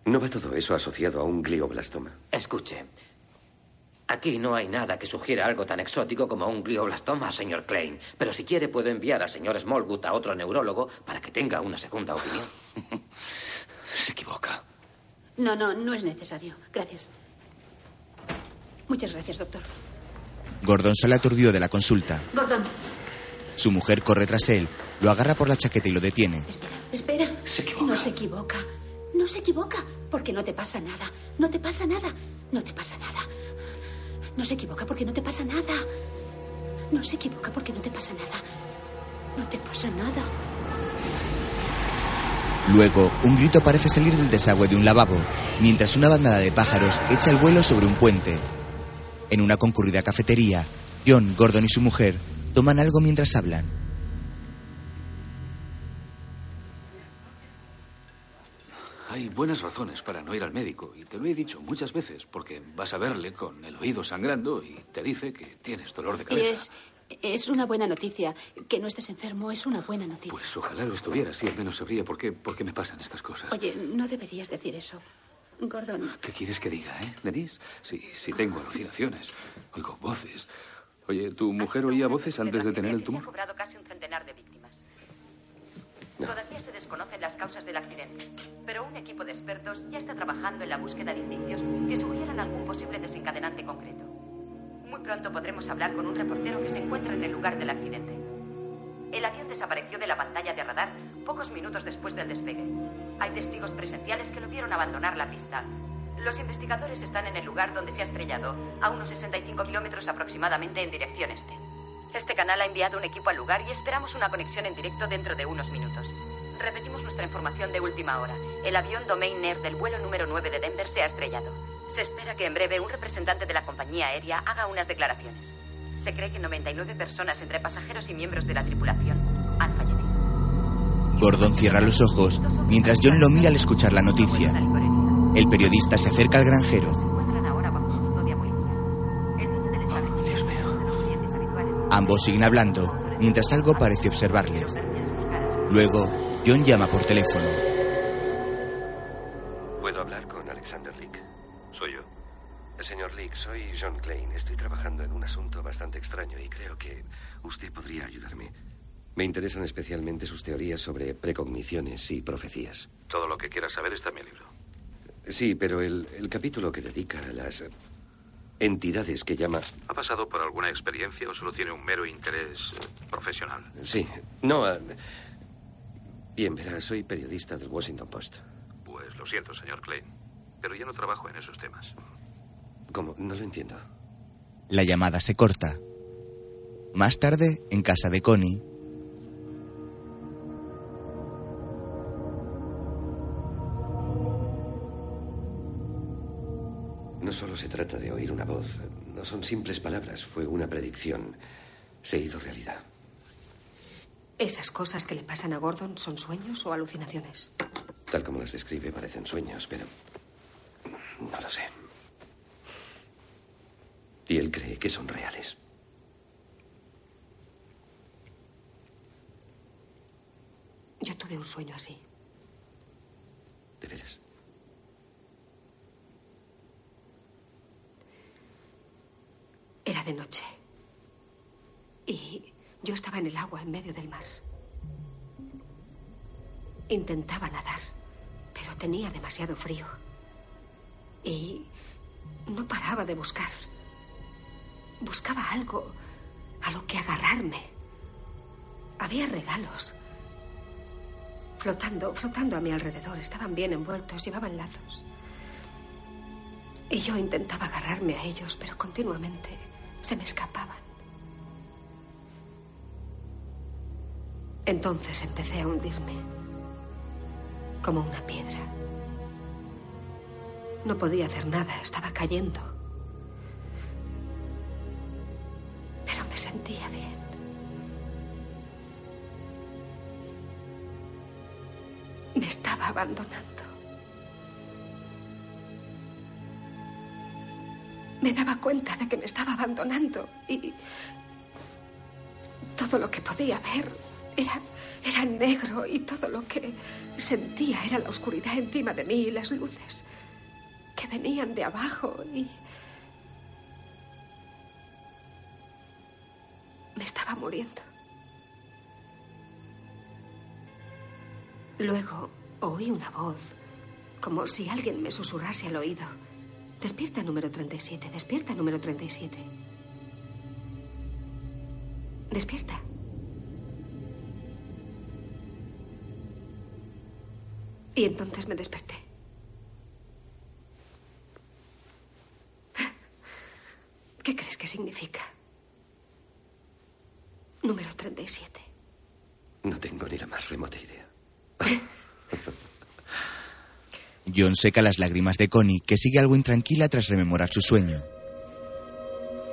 ¿No va todo eso asociado a un glioblastoma? Escuche. Aquí no hay nada que sugiera algo tan exótico como un glioblastoma, señor Klein. Pero si quiere, puedo enviar al señor Smallwood a otro neurólogo para que tenga una segunda opinión. Se equivoca. No, no, no es necesario. Gracias. Muchas gracias, doctor. Gordon sale aturdido de la consulta. Gordon, Su mujer corre tras él, lo agarra por la chaqueta y lo detiene. espera. No se equivoca. No se equivoca. Porque no te pasa nada. No te pasa nada. No te pasa nada. No se equivoca porque no te pasa nada. No se equivoca porque no te pasa nada. No te pasa nada. Luego, un grito parece salir del desagüe de un lavabo, mientras una bandada de pájaros echa el vuelo sobre un puente. En una concurrida cafetería, John, Gordon y su mujer toman algo mientras hablan. Hay buenas razones para no ir al médico, y te lo he dicho muchas veces, porque vas a verle con el oído sangrando y te dice que tienes dolor de Y cabeza. es, es una buena noticia. Que no estés enfermo es una buena noticia. Pues ojalá lo estuviera, así al menos sabría por qué, por qué me pasan estas cosas. Oye, no deberías decir eso. Gordon, ¿Qué quieres que diga, eh, Denise? Si, si tengo alucinaciones, oigo voces. Oye, ¿tu mujer oía voces antes de tener el tumor? cobrado casi un centenar de víctimas. Todavía se desconocen las causas del accidente, pero un equipo de expertos ya está trabajando en la búsqueda de indicios que sugieran algún posible desencadenante concreto. Muy pronto podremos hablar con un reportero que se encuentra en el lugar del accidente. El avión desapareció de la pantalla de radar pocos minutos después del despegue. Hay testigos presenciales que lo vieron abandonar la pista. Los investigadores están en el lugar donde se ha estrellado, a unos 65 kilómetros aproximadamente en dirección este. Este canal ha enviado un equipo al lugar y esperamos una conexión en directo dentro de unos minutos. Repetimos nuestra información de última hora. El avión Domain Air del vuelo número 9 de Denver se ha estrellado. Se espera que en breve un representante de la compañía aérea haga unas declaraciones. Se cree que 99 personas entre pasajeros y miembros de la tripulación han fallecido. Gordon cierra los ojos mientras John lo mira al escuchar la noticia. El periodista se acerca al granjero. Ambos siguen hablando mientras algo parece observarles. Luego, John llama por teléfono. ¿Puedo hablar con Alexander Leak? Soy yo. Señor Leak, soy John Klein. Estoy trabajando en un asunto bastante extraño y creo que usted podría ayudarme. Me interesan especialmente sus teorías sobre precogniciones y profecías. Todo lo que quieras saber está en mi libro. Sí, pero el, el capítulo que dedica a las entidades que llama... ¿Ha pasado por alguna experiencia o solo tiene un mero interés eh, profesional? Sí, no... eh, Bien, verá, soy periodista del Washington Post. Pues lo siento, señor Klein, pero ya no trabajo en esos temas. ¿Cómo? No lo entiendo. La llamada se corta. Más tarde, en casa de Connie, solo se trata de oír una voz, no son simples palabras, fue una predicción. Se hizo realidad. ¿Esas cosas que le pasan a Gordon son sueños o alucinaciones? Tal como las describe, parecen sueños, pero no lo sé. Y él cree que son reales. Yo tuve un sueño así. ¿De veras? Era de noche. Y yo estaba en el agua en medio del mar. Intentaba nadar, pero tenía demasiado frío. Y no paraba de buscar. Buscaba algo a lo que agarrarme. Había regalos. Flotando, flotando a mi alrededor. Estaban bien envueltos, llevaban lazos. Y yo intentaba agarrarme a ellos, pero continuamente se me escapaban. Entonces empecé a hundirme, como una piedra. No podía hacer nada, estaba cayendo. Pero me sentía bien. Me estaba abandonando. Me daba cuenta de que me estaba abandonando y todo lo que podía ver era, era negro y todo lo que sentía era la oscuridad encima de mí y las luces que venían de abajo y... Me estaba muriendo. Luego oí una voz, como si alguien me susurrase al oído. Despierta número 37, despierta número 37. Despierta. Y entonces me desperté. ¿Qué crees que significa? Número 37. No tengo ni la más remota idea. John seca las lágrimas de Connie, que sigue algo intranquila tras rememorar su sueño.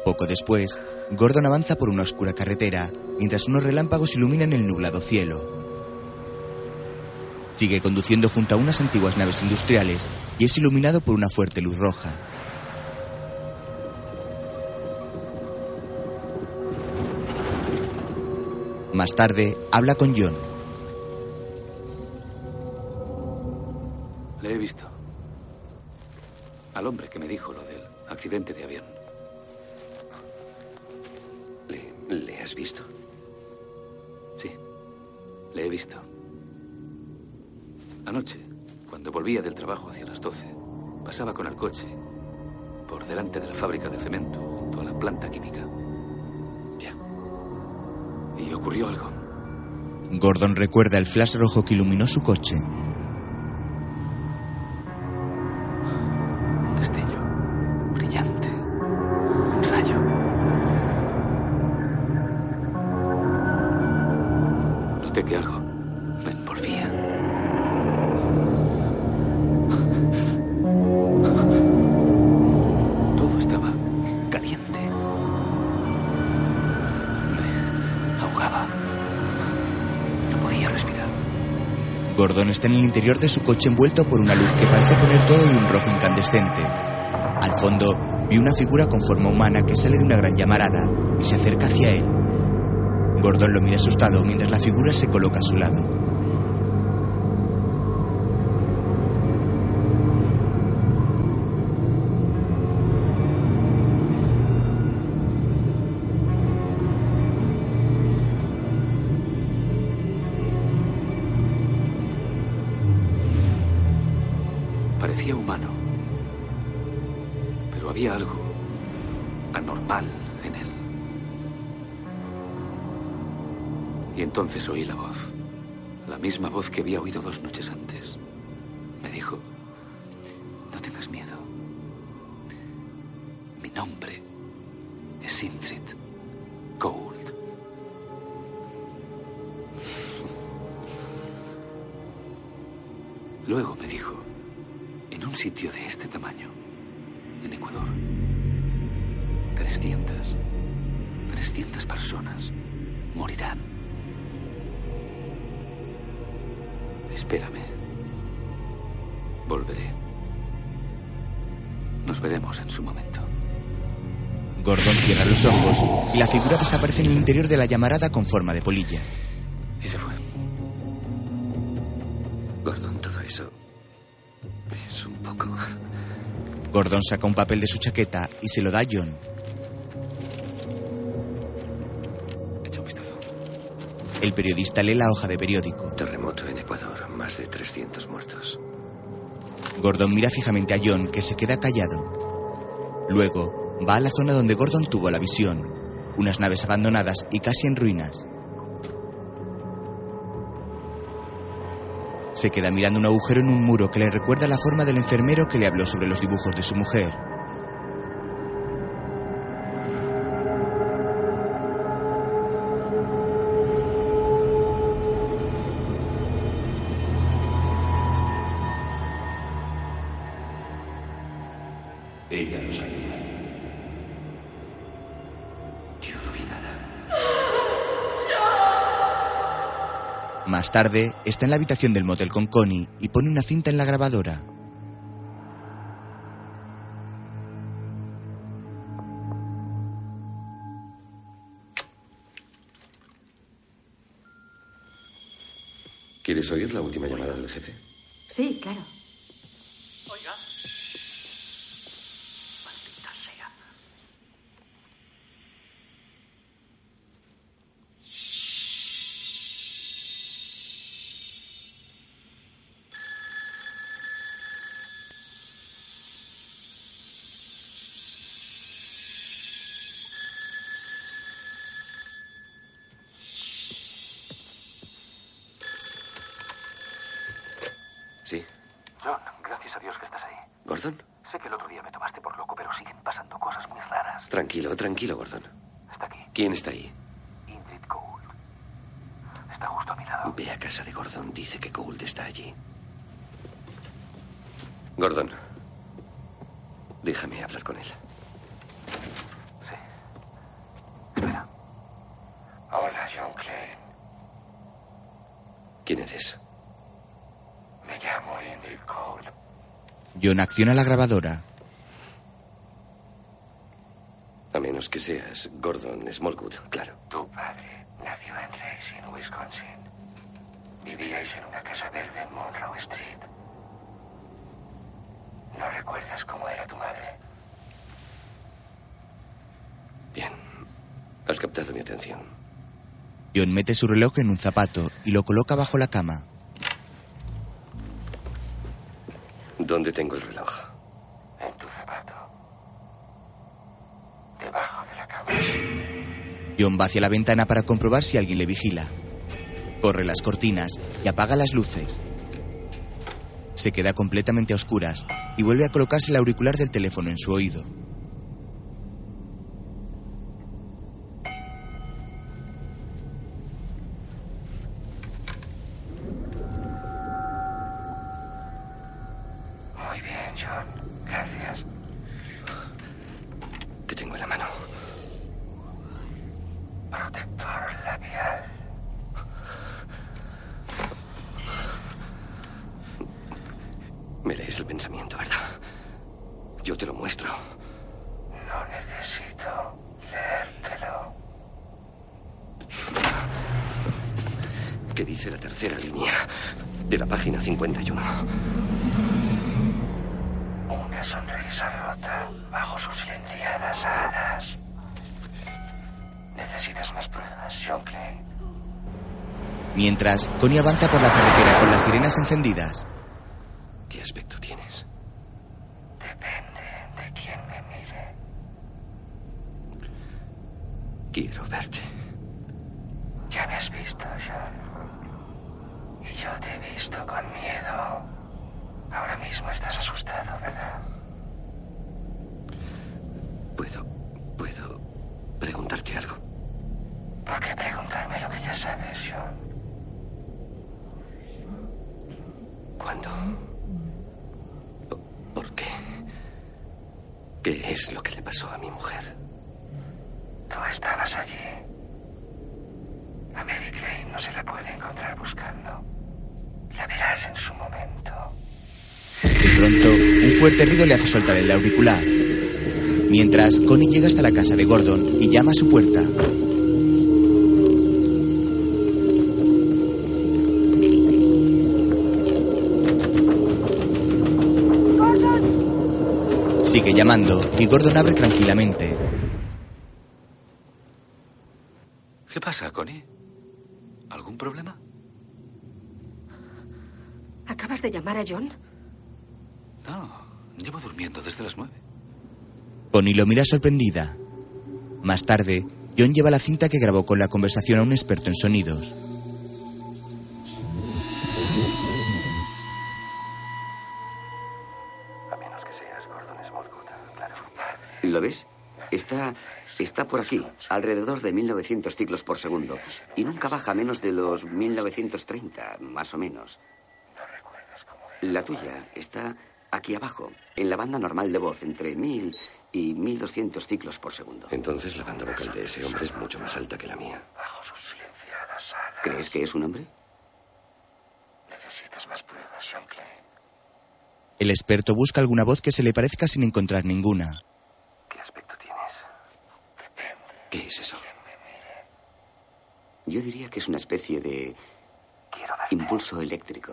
Poco después, Gordon avanza por una oscura carretera, mientras unos relámpagos iluminan el nublado cielo. Sigue conduciendo junto a unas antiguas naves industriales y es iluminado por una fuerte luz roja. Más tarde, habla con John. Hombre que me dijo lo del accidente de avión. ¿Le, ¿Le has visto? Sí, le he visto. Anoche, cuando volvía del trabajo hacia las 12, pasaba con el coche por delante de la fábrica de cemento junto a la planta química. Ya. Y ocurrió algo. Gordon recuerda el flash rojo que iluminó su coche. De su coche envuelto por una luz que parece poner todo de un rojo incandescente. Al fondo, ve una figura con forma humana que sale de una gran llamarada y se acerca hacia él. Gordon lo mira asustado mientras la figura se coloca a su lado. Y entonces oí la voz. La misma voz que había oído dos noches antes. Me dijo, no tengas miedo. Mi nombre es Sintrit Gould. Luego me dijo, en un sitio de este tamaño, en Ecuador, 300, 300 personas morirán Espérame. Volveré. Nos veremos en su momento. Gordon cierra los ojos y la figura desaparece en el interior de la llamarada con forma de polilla. Y se fue. Gordon, todo eso es un poco... Gordon saca un papel de su chaqueta y se lo da a John. Echa un vistazo. El periodista lee la hoja de periódico. Terremoto en Ecuador, más de 300 muertos. Gordon mira fijamente a John, que se queda callado. Luego, va a la zona donde Gordon tuvo la visión. Unas naves abandonadas y casi en ruinas. Se queda mirando un agujero en un muro que le recuerda la forma del enfermero que le habló sobre los dibujos de su mujer. Más tarde, está en la habitación del motel con Connie y pone una cinta en la grabadora. ¿Quieres oír la última llamada del jefe? Sí, claro. Tranquilo, Gordon. Está aquí. ¿Quién está ahí? Ingrid Gould. Está justo a mi lado. Ve a casa de Gordon. Dice que Gould está allí. Gordon. Déjame hablar con él. Espera. Hola, John Klein. ¿Quién eres? Me llamo Ingrid Cole. John acciona la grabadora. A menos que seas Gordon Smallwood, claro. Tu padre nació en Racine, Wisconsin. Vivíais en una casa verde en Monroe Street. ¿No recuerdas cómo era tu madre? Bien. Has captado mi atención. John mete su reloj en un zapato y lo coloca bajo la cama. ¿Dónde tengo el reloj? John va hacia la ventana para comprobar si alguien le vigila. Corre las cortinas y apaga las luces. Se queda completamente a oscuras y vuelve a colocarse el auricular del teléfono en su oído. Muy bien, John. Gracias. ¿Qué tengo en la mano? Protector labial. Me lees el pensamiento, ¿verdad? Yo te lo muestro. No necesito leértelo. ¿Qué dice la tercera línea de la página 51? Una sonrisa rota bajo sus silenciadas alas. ¿Necesitas más pruebas, John Clay? Mientras, Connie avanza por la carretera con las sirenas encendidas. ¿Qué aspecto tienes? Depende de quién me mire. Quiero verte. Ya me has visto, John. Y yo te he visto con miedo. Ahora mismo estás asustado, ¿verdad? ¿Puedo. ¿Puedo preguntarte algo? ¿Por qué preguntarme lo que ya sabes, John? ¿Cuándo? ¿Por- ¿Por qué? ¿Qué es lo que le pasó a mi mujer? Tú estabas allí. A Mary Clay no se la puede encontrar buscando. Ya verás en su momento. De pronto, un fuerte ruido le hace soltar el auricular. Mientras, Connie llega hasta la casa de Gordon y llama a su puerta. Sigue llamando y Gordon abre tranquilamente. ¿Qué pasa, Connie? ¿Algún problema? ¿Acabas de llamar a John? No, llevo durmiendo desde las nueve. Connie lo mira sorprendida. Más tarde, John lleva la cinta que grabó con la conversación a un experto en sonidos. A menos que seas Gordon Smallwood, claro. ¿Lo ves? Está, está por aquí, alrededor de 1900 ciclos por segundo. Y nunca baja menos de los 1930, más o menos. La tuya está aquí abajo, en la banda normal de voz, entre 1000 y 1200 ciclos por segundo. Entonces la banda vocal de ese hombre es mucho más alta que la mía. ¿Crees que es un hombre? Necesitas más pruebas, John Clay. El experto busca alguna voz que se le parezca sin encontrar ninguna. ¿Qué es eso? Yo diría que es una especie de impulso eléctrico.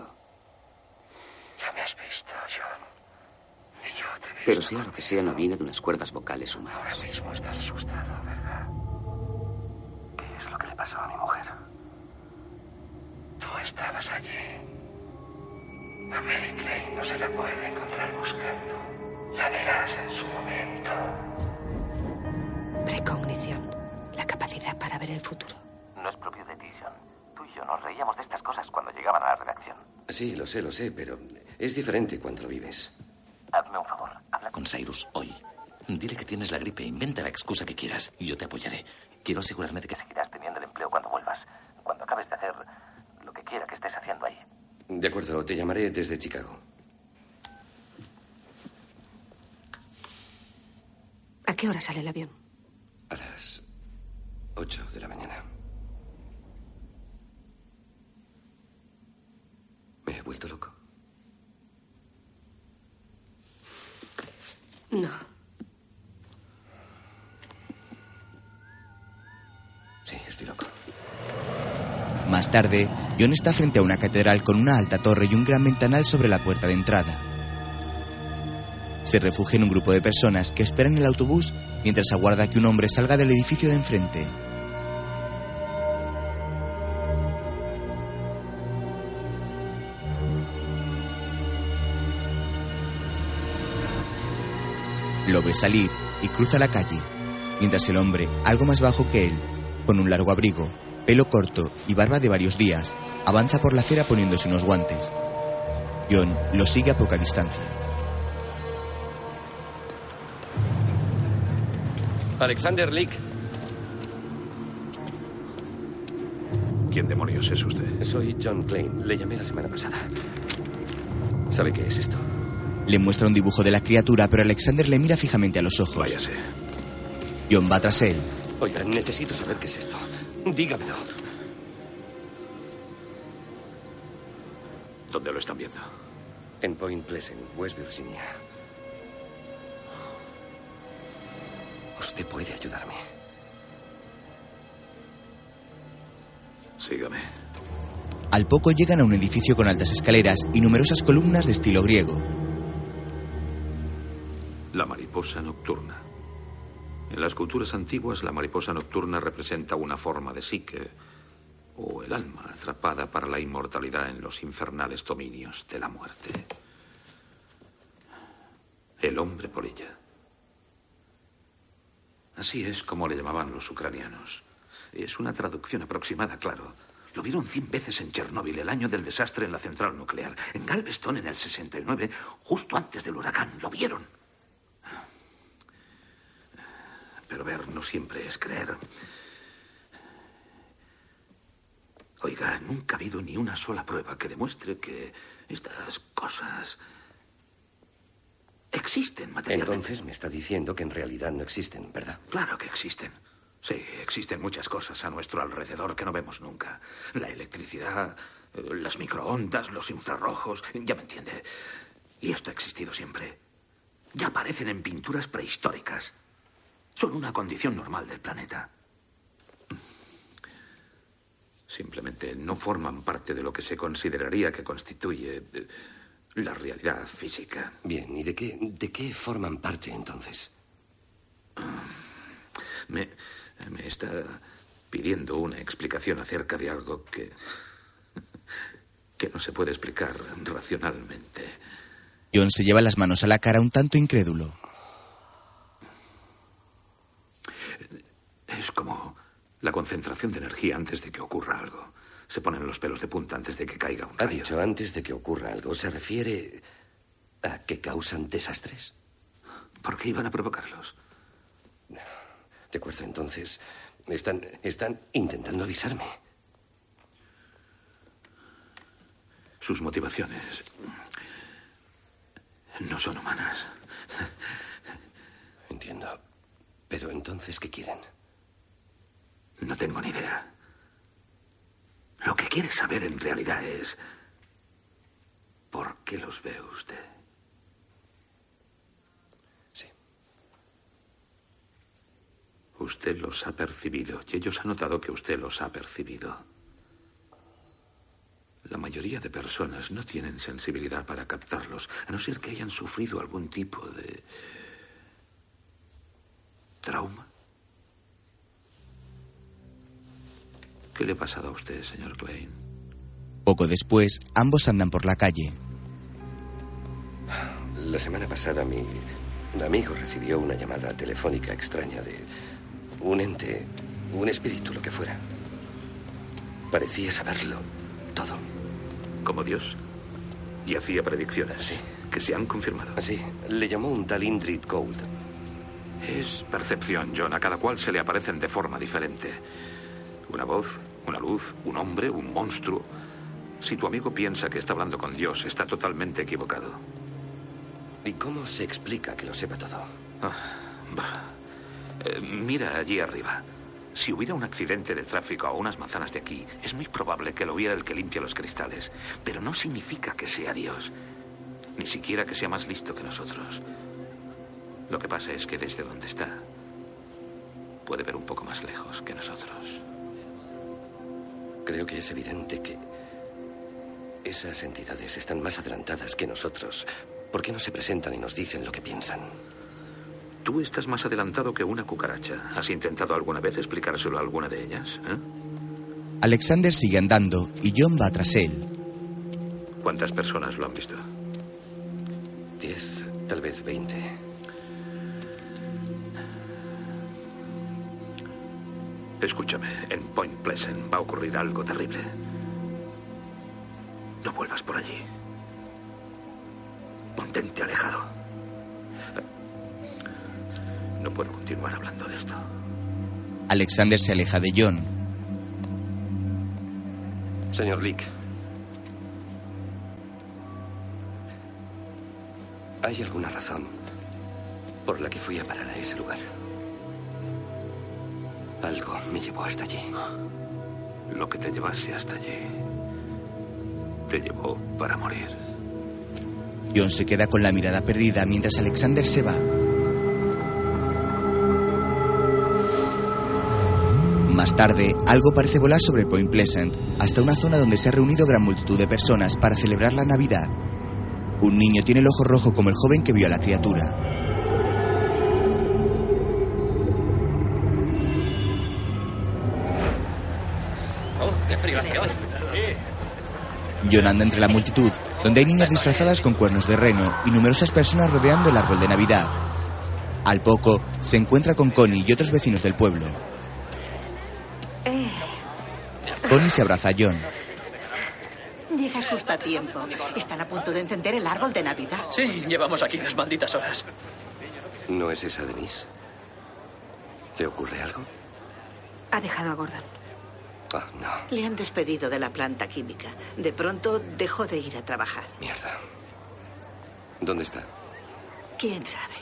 Ya me has visto, John. Y yo te he visto. Pero sea lo que sea, no viene de unas cuerdas vocales humanas. Ahora mismo estás asustado, ¿verdad? ¿Qué es lo que le pasó a mi mujer? Tú estabas allí. A Mary Clay no se la puede encontrar buscando. La verás en su momento. Precognición. La capacidad para ver el futuro. No es propio de ti, John. Tú y yo nos reíamos de estas cosas cuando llegaban a la redacción. Sí, lo sé, lo sé, pero es diferente cuando lo vives. Hazme un favor. Con Cyrus hoy. Dile que tienes la gripe, inventa la excusa que quieras y yo te apoyaré. Quiero asegurarme de que seguirás teniendo el empleo cuando vuelvas. Cuando acabes de hacer lo que quiera que estés haciendo ahí. De acuerdo, te llamaré desde Chicago. ¿A qué hora sale el avión? A las 8 de la mañana. ¿Me he vuelto loco? No. Sí, estoy loco. Más tarde, John está frente a una catedral con una alta torre y un gran ventanal sobre la puerta de entrada. Se refugia en un grupo de personas que esperan el autobús mientras aguarda que un hombre salga del edificio de enfrente. Lo ve salir y cruza la calle, mientras el hombre, algo más bajo que él, con un largo abrigo, pelo corto y barba de varios días, avanza por la acera poniéndose unos guantes. John lo sigue a poca distancia. Alexander Leak. ¿Quién demonios es usted? Soy John Klein. Le llamé la semana pasada. ¿Sabe qué es esto? Le muestra un dibujo de la criatura, pero Alexander le mira fijamente a los ojos. Váyase. John va tras él. Oiga, necesito saber qué es esto. Dígamelo. ¿Dónde lo están viendo? En Point Pleasant, West Virginia. Usted puede ayudarme. Sígame. Al poco llegan a un edificio con altas escaleras y numerosas columnas de estilo griego. La mariposa nocturna. En las culturas antiguas, la mariposa nocturna representa una forma de psique o el alma atrapada para la inmortalidad en los infernales dominios de la muerte. El hombre por ella. Así es como le llamaban los ucranianos. Es una traducción aproximada, claro. Lo vieron cien veces en Chernóbil, el año del desastre en la central nuclear. En Galveston, en el 69, justo antes del huracán. Lo vieron. Pero ver no siempre es creer. Oiga, nunca ha habido ni una sola prueba que demuestre que estas cosas existen materialmente. Entonces me está diciendo que en realidad no existen, ¿verdad? Claro que existen. Sí, existen muchas cosas a nuestro alrededor que no vemos nunca. La electricidad, Las microondas, los infrarrojos, ya me entiende. Y esto ha existido siempre. Ya aparecen en pinturas prehistóricas. Son una condición normal del planeta. Simplemente no forman parte de lo que se consideraría que constituye eh, la realidad física. Bien, ¿y de qué, de qué forman parte entonces? Me, me está pidiendo una explicación acerca de algo que. que no se puede explicar racionalmente. John se lleva las manos a la cara un tanto incrédulo. Es como la concentración de energía antes de que ocurra algo. Se ponen los pelos de punta antes de que caiga un Ha rayo. dicho antes de que ocurra algo. ¿Se refiere a que causan desastres? ¿Por qué iban a provocarlos? De acuerdo, entonces. Están, están intentando avisarme. Sus motivaciones no son humanas. Entiendo. Pero entonces, ¿qué quieren? No tengo ni idea. Lo que quiere saber en realidad es por qué los ve usted. Sí. Usted los ha percibido y ellos han notado que usted los ha percibido. La mayoría de personas no tienen sensibilidad para captarlos, a no ser que hayan sufrido algún tipo de trauma. ¿Qué le ha pasado a usted, señor Klein? Poco después, ambos andan por la calle. La semana pasada mi amigo recibió una llamada telefónica extraña de un ente, un espíritu, lo que fuera. Parecía saberlo todo. ¿Como Dios? Y hacía predicciones. Sí. Que se han confirmado. Así, le llamó un tal Indrid Gold. Es percepción, John. A cada cual se le aparecen de forma diferente. Una voz, una luz, un hombre, un monstruo. Si tu amigo piensa que está hablando con Dios, está totalmente equivocado. ¿Y cómo se explica que lo sepa todo? Ah, bah. Eh, mira allí arriba. Si hubiera un accidente de tráfico a unas manzanas de aquí, es muy probable que lo hubiera el que limpia los cristales. Pero no significa que sea Dios. Ni siquiera que sea más listo que nosotros. Lo que pasa es que desde donde está, puede ver un poco más lejos que nosotros. Creo que es evidente que esas entidades están más adelantadas que nosotros. ¿Por qué no se presentan y nos dicen lo que piensan? Tú estás más adelantado que una cucaracha. ¿Has intentado alguna vez explicárselo a alguna de ellas? eh? Alexander sigue andando y John va tras él. ¿Cuántas personas lo han visto? Diez, tal vez veinte. Escúchame, en Point Pleasant va a ocurrir algo terrible. No vuelvas por allí. Mantente alejado. No puedo continuar hablando de esto. Alexander se aleja de John. Señor Leak. ¿Hay alguna razón por la que fui a parar a ese lugar? Algo me llevó hasta allí. Lo que te llevase hasta allí te llevó para morir. John se queda con la mirada perdida mientras Alexander se va. Más tarde, algo parece volar sobre Point Pleasant hasta una zona donde se ha reunido gran multitud de personas para celebrar la Navidad. Un niño tiene el ojo rojo como el joven que vio a la criatura. Qué frío hace hoy! John anda entre la multitud, donde hay niñas disfrazadas con cuernos de reno y numerosas personas rodeando el árbol de Navidad. Al poco, se encuentra con Connie y otros vecinos del pueblo. Eh, Connie se abraza a John. llegas justo a tiempo. Están a punto de encender el árbol de Navidad. Sí, llevamos aquí unas malditas horas. ¿No es esa Denise? ¿Le ocurre algo? Ha dejado a Gordon. Ah, no. Le han despedido de la planta química. De pronto dejó de ir a trabajar. Mierda. ¿Dónde está? ¿Quién sabe?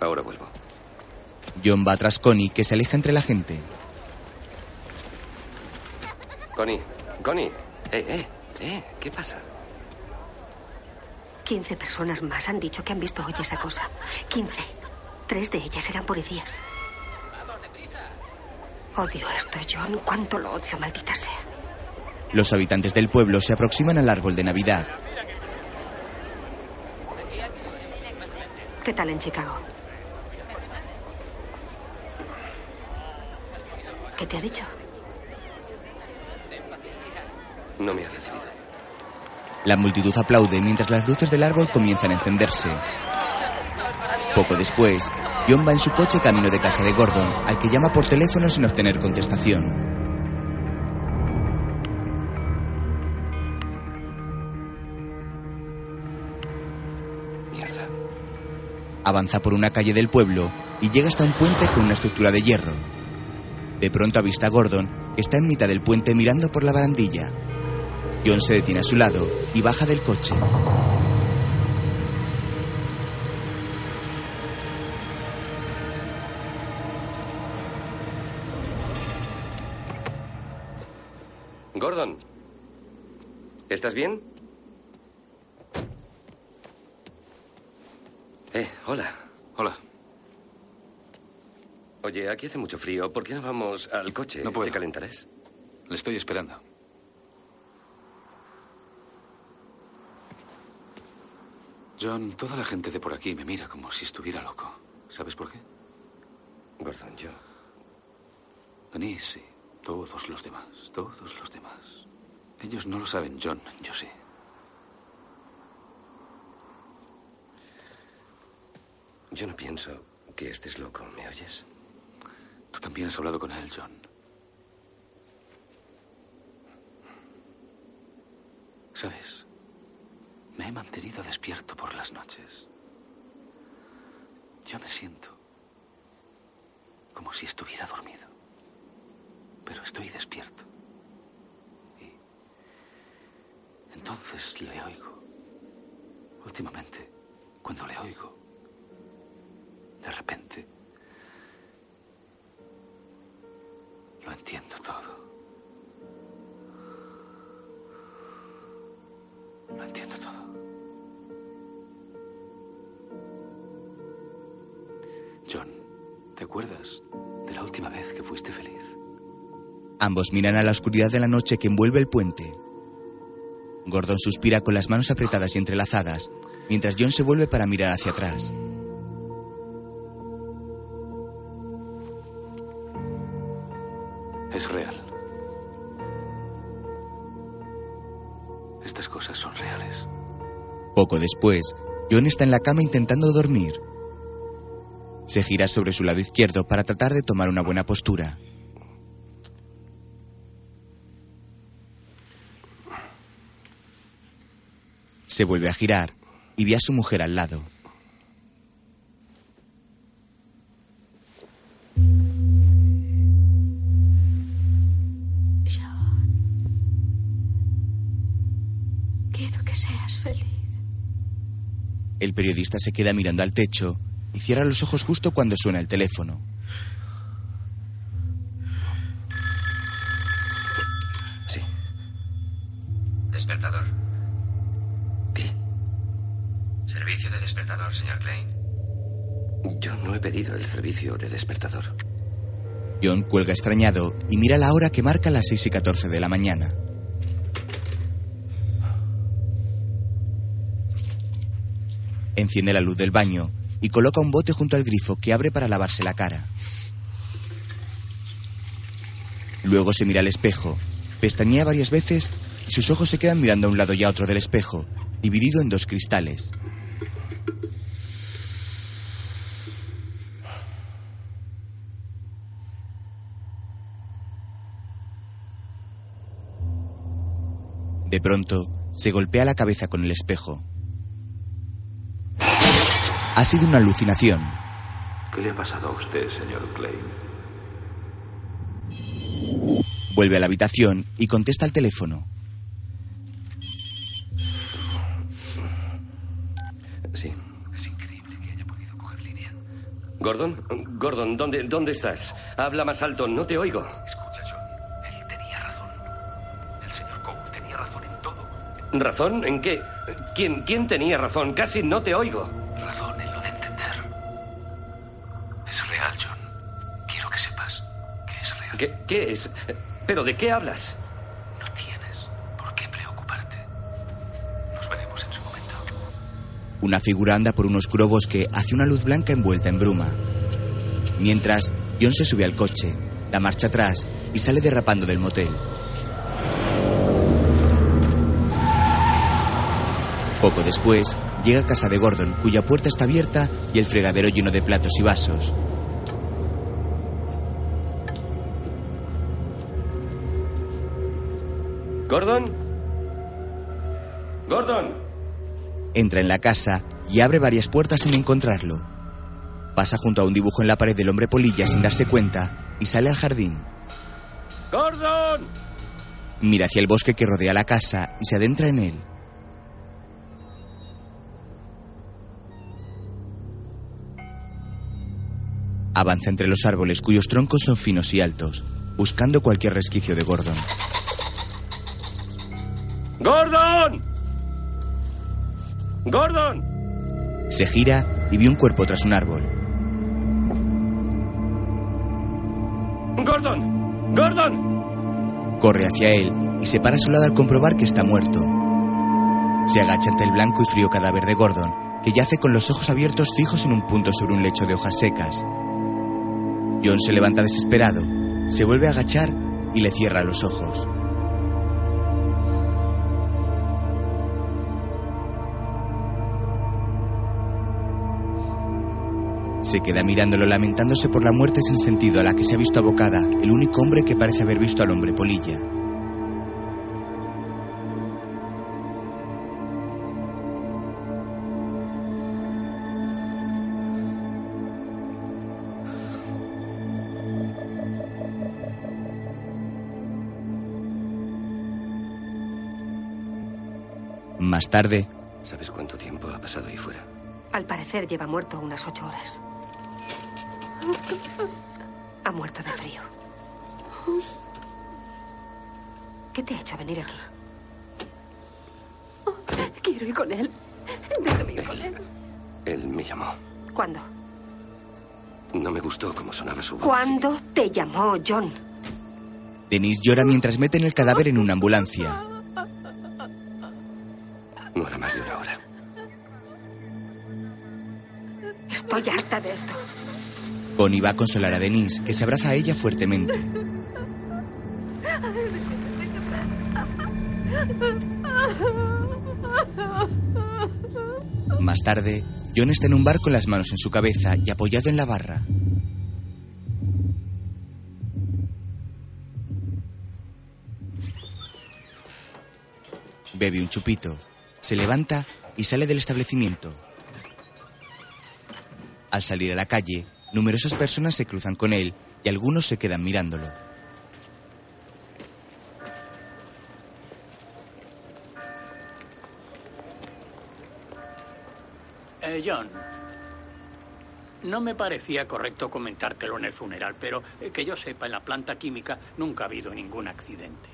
Ahora vuelvo. John va tras Connie, que se aleja entre la gente. Connie, Connie. Eh, eh, eh, ¿qué pasa? 15 personas más han dicho que han visto hoy esa cosa. 15. Tres de ellas eran policías. Odio esto, John. Cuánto lo odio, maldita sea. Los habitantes del pueblo se aproximan al árbol de Navidad. ¿Qué tal en Chicago? ¿Qué te ha dicho? No me ha recibido. La multitud aplaude mientras las luces del árbol comienzan a encenderse. Poco después, John va en su coche camino de casa de Gordon, al que llama por teléfono sin obtener contestación. Mierda. Avanza por una calle del pueblo y llega hasta un puente con una estructura de hierro. De pronto avista a Gordon, que está en mitad del puente mirando por la barandilla. John se detiene a su lado y baja del coche. ¿Estás bien? Eh, hola. Hola. Oye, aquí hace mucho frío. ¿Por qué no vamos al coche? No puedo. ¿Te calentarás? Le estoy esperando. John, toda la gente de por aquí me mira como si estuviera loco. ¿Sabes por qué? Gordon, yo. Denise. Todos los demás. Todos los demás. Ellos no lo saben, John. Yo sí. Yo no pienso que estés loco, ¿me oyes? Tú también has hablado con él, John. ¿Sabes? Me he mantenido despierto por las noches. Yo me siento como si estuviera dormido. Pero estoy despierto. Y entonces le oigo. Últimamente, cuando le oigo, de repente, lo entiendo todo. Lo entiendo todo. John, ¿te acuerdas de la última vez que fuiste feliz? Ambos miran a la oscuridad de la noche que envuelve el puente. Gordon suspira con las manos apretadas y entrelazadas, mientras John se vuelve para mirar hacia atrás. Es real. Estas cosas son reales. Poco después, John está en la cama intentando dormir. Se gira sobre su lado izquierdo para tratar de tomar una buena postura. Se vuelve a girar y ve a su mujer al lado. Quiero que seas feliz. El periodista se queda mirando al techo y cierra los ojos justo cuando suena el teléfono. El servicio de despertador. John cuelga extrañado y mira la hora que marca las 6 y 14 de la mañana. Enciende la luz del baño y coloca un bote junto al grifo que abre para lavarse la cara. Luego se mira al espejo, pestañea varias veces y sus ojos se quedan mirando a un lado y a otro del espejo, dividido en dos cristales. De pronto, se golpea la cabeza con el espejo. Ha sido una alucinación. ¿Qué le ha pasado a usted, señor Klein? Vuelve a la habitación y contesta al teléfono. Sí. Es increíble que haya podido coger línea. Gordon, Gordon, ¿dónde, ¿dónde estás? Habla más alto, no te oigo. Escucha, ¿Razón? ¿En qué? ¿Quién, ¿Quién tenía razón? Casi no te oigo. Razón en lo de entender. Es real, John. Quiero que sepas que es real. ¿Qué, qué es? ¿Pero de qué hablas? No tienes por qué preocuparte. Nos veremos en su momento. Una figura anda por un oscuro bosque hacia una luz blanca envuelta en bruma. Mientras, John se sube al coche, da marcha atrás y sale derrapando del motel. Poco después, llega a casa de Gordon, cuya puerta está abierta y el fregadero lleno de platos y vasos. ¿Gordon? ¿Gordon? Entra en la casa y abre varias puertas sin encontrarlo. Pasa junto a un dibujo en la pared del hombre polilla sin darse cuenta y sale al jardín. ¡Gordon! Mira hacia el bosque que rodea la casa y se adentra en él. Avanza entre los árboles cuyos troncos son finos y altos, buscando cualquier resquicio de Gordon. ¡Gordon! ¡Gordon! Se gira y ve un cuerpo tras un árbol. ¡Gordon! ¡Gordon! Corre hacia él y se para a su lado al comprobar que está muerto. Se agacha ante el blanco y frío cadáver de Gordon, que yace con los ojos abiertos fijos en un punto sobre un lecho de hojas secas. John se levanta desesperado, se vuelve a agachar y le cierra los ojos. Se queda mirándolo lamentándose por la muerte sin sentido a la que se ha visto abocada el único hombre que parece haber visto al hombre polilla. Más tarde, ¿Sabes cuánto tiempo ha pasado ahí fuera? Al parecer lleva muerto unas ocho horas. Ha muerto de frío. ¿Qué te ha hecho venir aquí? Quiero ir con él. Déjame ir con él. Él me llamó. ¿Cuándo? No me gustó cómo sonaba su voz. ¿Cuándo te llamó John? Denise llora mientras meten el cadáver en una ambulancia. No era más de una hora. Estoy harta de esto. Bonnie va a consolar a Denise, que se abraza a ella fuertemente. Más tarde, John está en un bar con las manos en su cabeza y apoyado en la barra. Bebe un chupito, se levanta y sale del establecimiento. Al salir a la calle, numerosas personas se cruzan con él y algunos se quedan mirándolo. Eh, John, no me parecía correcto comentártelo en el funeral, pero eh, que yo sepa, en la planta química nunca ha habido ningún accidente.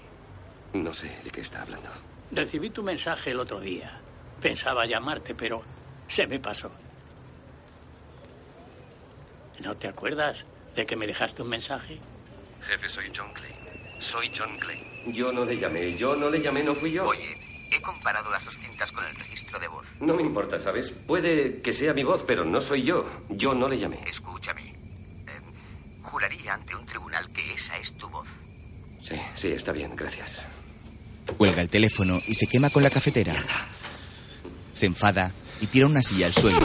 No sé de qué está hablando. Recibí tu mensaje el otro día. Pensaba llamarte, pero se me pasó. ¿No te acuerdas de que me dejaste un mensaje? Jefe, soy John Clay. Soy John Clay. Yo no le llamé, yo no le llamé, no fui yo. Oye, he comparado las dos cintas con el registro de voz. No me importa, ¿sabes? Puede que sea mi voz, pero no soy yo. Yo no le llamé. Escúchame. Eh, juraría ante un tribunal que esa es tu voz. Sí, sí, está bien, gracias. Cuelga el teléfono y se quema con la cafetera. Se enfada y tira una silla al suelo.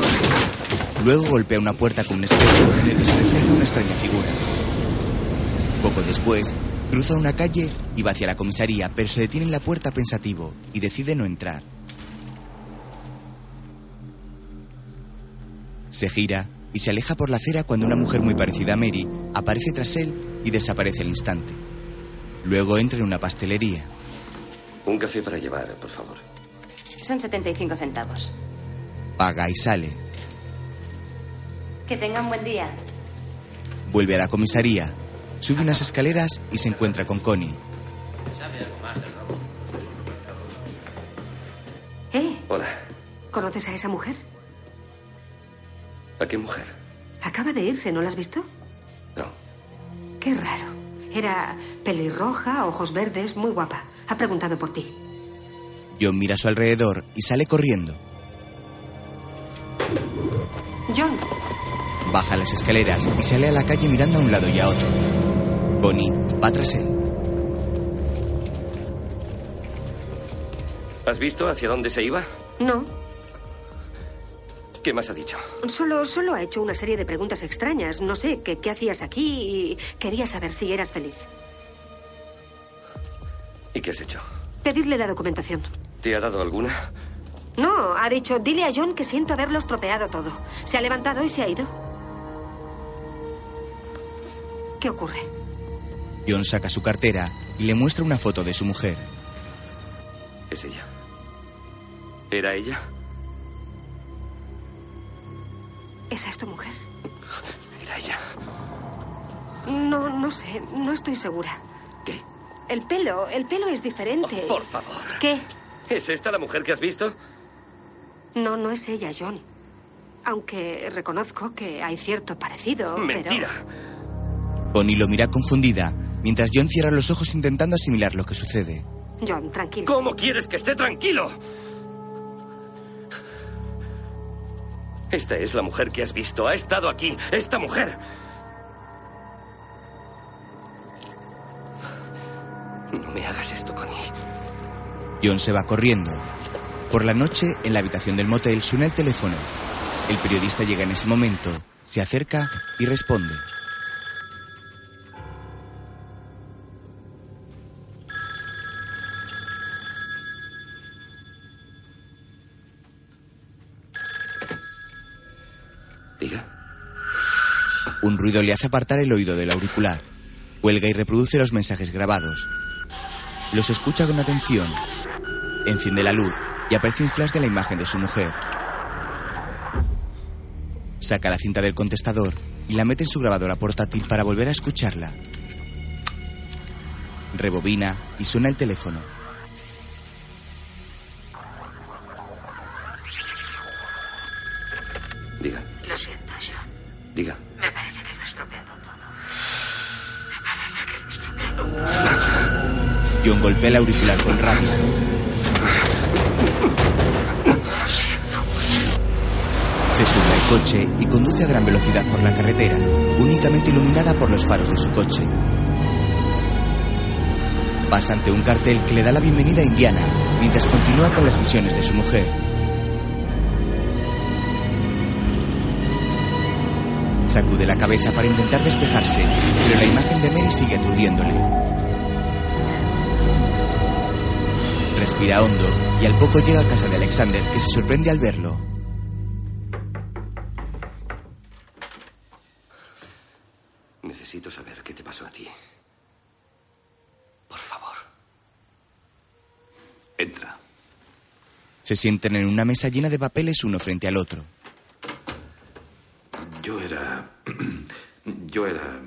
Luego golpea una puerta con un espejo en el que se refleja una extraña figura. Poco después, cruza una calle y va hacia la comisaría, pero se detiene en la puerta pensativo y decide no entrar. Se gira y se aleja por la acera cuando una mujer muy parecida a Mary aparece tras él y desaparece al instante. Luego entra en una pastelería. Un café para llevar, por favor. Son 75 centavos. Paga y sale. Que tengan buen día. Vuelve a la comisaría, sube unas escaleras y se encuentra con Connie. ¿Sabe algo más del robo? ¿Conoces a esa mujer? ¿A qué mujer? Acaba de irse, ¿no la has visto? No. Qué raro. Era pelirroja, ojos verdes, muy guapa. Ha preguntado por ti. John mira a su alrededor y sale corriendo. John, Baja las escaleras y sale a la calle mirando a un lado y a otro. Bonnie va tras él. ¿Has visto hacia dónde se iba? no. ¿Qué más ha dicho? Solo, solo ha hecho una serie de preguntas extrañas. No sé, que, ¿qué hacías aquí? Y quería saber si eras feliz. ¿Y qué has hecho? Pedirle la documentación. ¿Te ha dado alguna? No, ha dicho, dile a John que siento haberlo estropeado todo. Se ha levantado y se ha ido. ¿Qué ocurre? John saca su cartera y le muestra una foto de su mujer. Es ella. ¿Era ella? ¿Esa es tu mujer? Era ella. No, no sé, no estoy segura. ¿Qué? El pelo, el pelo es diferente. Por favor. ¿Qué? ¿Es esta la mujer que has visto? No, no es ella, John. Aunque reconozco que hay cierto parecido. pero- Mentira. Bonnie lo mira confundida, mientras John cierra los ojos intentando asimilar lo que sucede. John, tranquilo. ¿Cómo quieres que esté tranquilo? Esta es la mujer que has visto. Ha estado aquí. Esta mujer. No me hagas esto, Connie. John se va corriendo. Por la noche, en la habitación del motel, suena el teléfono. El periodista llega en ese momento, se acerca y responde. Un ruido le hace apartar el oído del auricular. Cuelga y reproduce los mensajes grabados. Los escucha con atención. Enciende la luz y aparece un flash de la imagen de su mujer. Saca la cinta del contestador y la mete en su grabadora portátil para volver a escucharla. Rebobina y suena el teléfono. Golpea el auricular con rabia. Se sube al coche y conduce a gran velocidad por la carretera, únicamente iluminada por los faros de su coche. Pasa ante un cartel que le da la bienvenida a Indiana, mientras continúa con las visiones de su mujer. Sacude la cabeza para intentar despejarse, pero la imagen de Mary sigue aturdiéndole. Respira hondo y al poco llega a casa de Alexander, que se sorprende al verlo. Necesito saber qué te pasó a ti. Por favor. Entra. Se sienten en una mesa llena de papeles uno frente al otro. Yo era. Yo era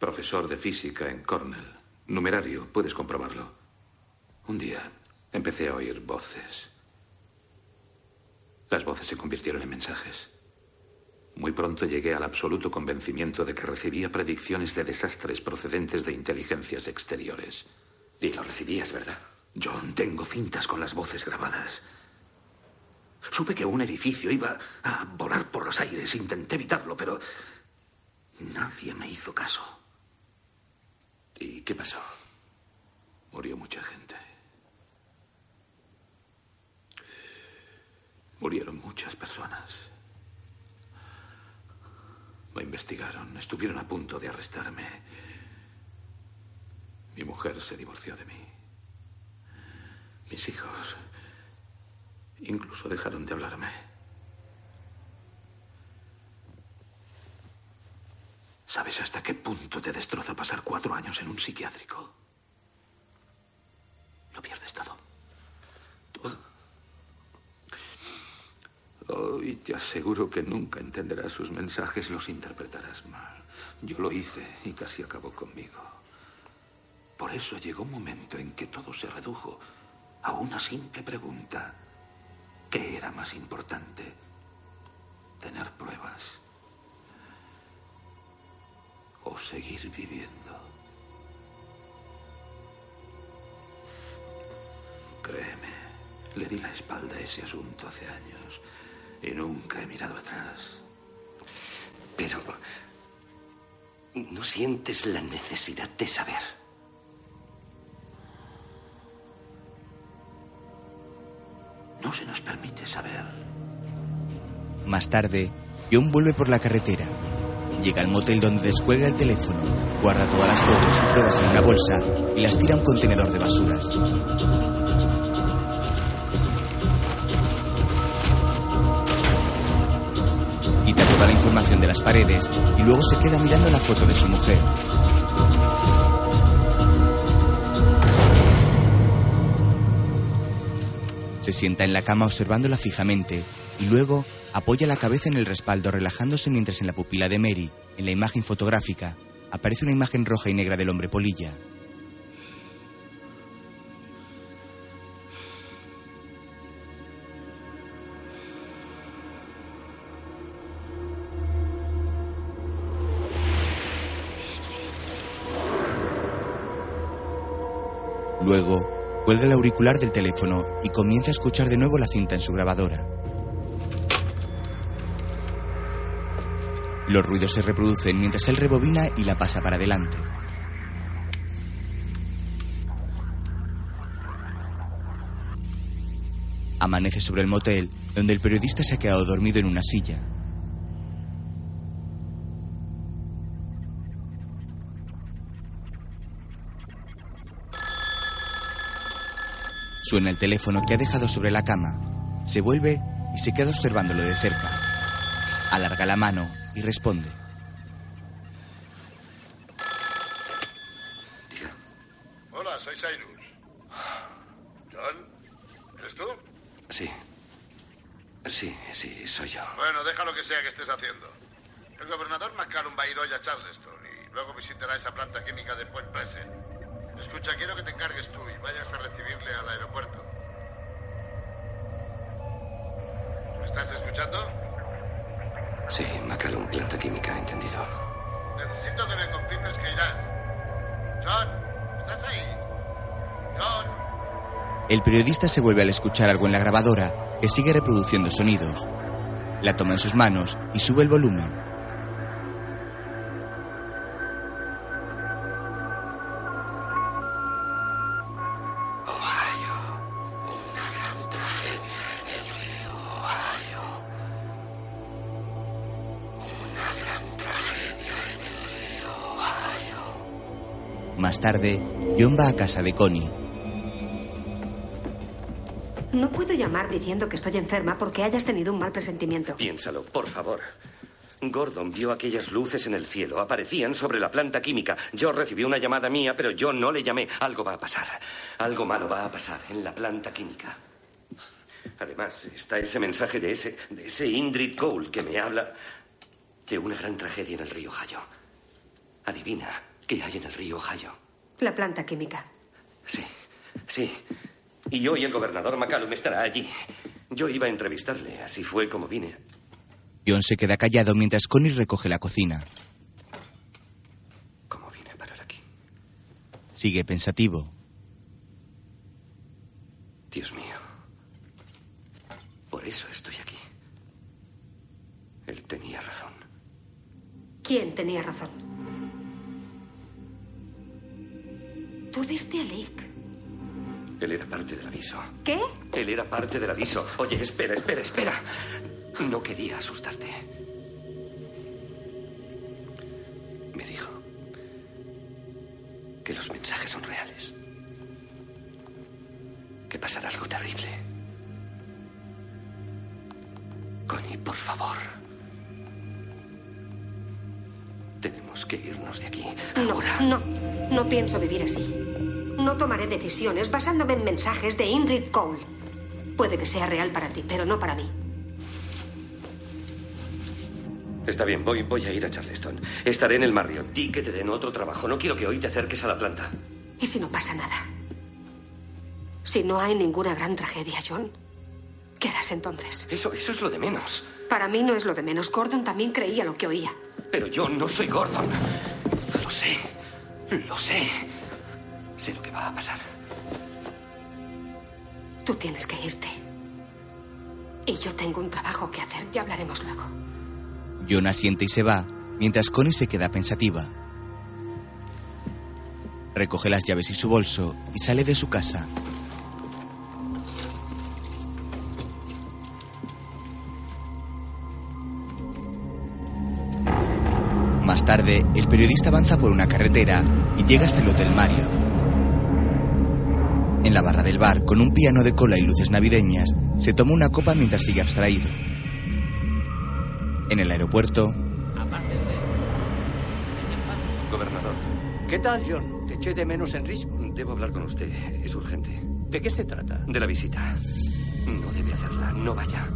profesor de física en Cornell. Numerario, puedes comprobarlo. Un día empecé a oír voces. Las voces se convirtieron en mensajes. Muy pronto llegué al absoluto convencimiento de que recibía predicciones de desastres procedentes de inteligencias exteriores. Y lo recibías, ¿verdad? John, tengo cintas con las voces grabadas. Supe que un edificio iba a volar por los aires. Intenté evitarlo, pero nadie me hizo caso. ¿Y qué pasó? Murió mucha gente. Murieron muchas personas. Me investigaron, estuvieron a punto de arrestarme. Mi mujer se divorció de mí. Mis hijos incluso dejaron de hablarme. ¿Sabes hasta qué punto te destroza pasar cuatro años en un psiquiátrico? Lo pierdes todo. Oh, y te aseguro que nunca entenderás sus mensajes, los interpretarás mal. Yo lo hice y casi acabó conmigo. Por eso llegó un momento en que todo se redujo a una simple pregunta. ¿Qué era más importante? ¿Tener pruebas? ¿O seguir viviendo? Créeme, le di la espalda a ese asunto hace años y nunca he mirado atrás. Pero... ¿No sientes la necesidad de saber? No se nos permite saber. Más tarde, John vuelve por la carretera. Llega al motel donde descuelga el teléfono, guarda todas las fotos y pruebas en una bolsa y las tira a un contenedor de basuras. Toda la información de las paredes y luego se queda mirando la foto de su mujer. Se sienta en la cama observándola fijamente y luego apoya la cabeza en el respaldo relajándose mientras en la pupila de Mary, en la imagen fotográfica, aparece una imagen roja y negra del hombre polilla. Luego, cuelga el auricular del teléfono y comienza a escuchar de nuevo la cinta en su grabadora. Los ruidos se reproducen mientras él rebobina y la pasa para adelante. Amanece sobre el motel, donde el periodista se ha quedado dormido en una silla. Suena el teléfono que ha dejado sobre la cama. Se vuelve y se queda observándolo de cerca. Alarga la mano y responde. Hola, soy Cyrus. ¿John? ¿Eres tú? Sí. Sí, sí, soy yo. Bueno, deja lo que sea que estés haciendo. El gobernador McCallum va a ir hoy a Charleston y luego visitará esa planta química de Point Pleasant. Escucha, quiero que te encargues tú y vayas a recibirle al aeropuerto. ¿Me estás escuchando? Sí, McCallum, planta química, entendido. Necesito que me confirmes que irás. John, ¿estás ahí? John. El periodista se vuelve al escuchar algo en la grabadora que sigue reproduciendo sonidos. La toma en sus manos y sube el volumen. Tarde, John va a casa de Connie. No puedo llamar diciendo que estoy enferma porque hayas tenido un mal presentimiento. Piénsalo, por favor. Gordon vio aquellas luces en el cielo. Aparecían sobre la planta química. Yo recibí una llamada mía, pero yo no le llamé. Algo va a pasar. Algo malo va a pasar en la planta química. Además, está ese mensaje de ese, de ese Indrid Cole que me habla de una gran tragedia en el río Ohio. Adivina qué hay en el río Ohio. La planta química. Sí. Y hoy el gobernador McCallum estará allí. Yo iba a entrevistarle. Así fue como vine. John se queda callado mientras Connie recoge la cocina. ¿Cómo vine a parar aquí? Sigue pensativo. Dios mío. Por eso estoy aquí. Él tenía razón. ¿Quién tenía razón? Tú diste a Lick. Él era parte del aviso. ¿Qué? Él era parte del aviso. Oye, espera, espera, espera. No quería asustarte. Me dijo que los mensajes son reales. Que pasará algo terrible. Connie, por favor. Tenemos que irnos de aquí. No, no, no pienso vivir así. No tomaré decisiones basándome en mensajes de Ingrid Cole. Puede que sea real para ti, pero no para mí. Está bien, voy, voy a ir a Charleston. Estaré en el Marriott. Di que te den otro trabajo. No quiero que hoy te acerques a la planta. ¿Y si no pasa nada? Si no hay ninguna gran tragedia, John. ¿Qué harás entonces? Eso, eso es lo de menos. Para mí no es lo de menos. Gordon también creía lo que oía. Pero yo no soy Gordon. Lo sé. Lo sé. Sé lo que va a pasar. Tú tienes que irte. Y yo tengo un trabajo que hacer. Ya hablaremos luego. John asiente y se va, mientras Connie se queda pensativa. Recoge las llaves y su bolso y sale de su casa. Más tarde, el periodista avanza por una carretera y llega hasta el Hotel Mario. En la barra del bar, con un piano de cola y luces navideñas, se toma una copa mientras sigue abstraído. En el aeropuerto, Gobernador. ¿Qué tal, John? Te eché de menos en Richmond. Debo hablar con usted. Es urgente. ¿De qué se trata? De la visita. No debe hacerla. No vaya.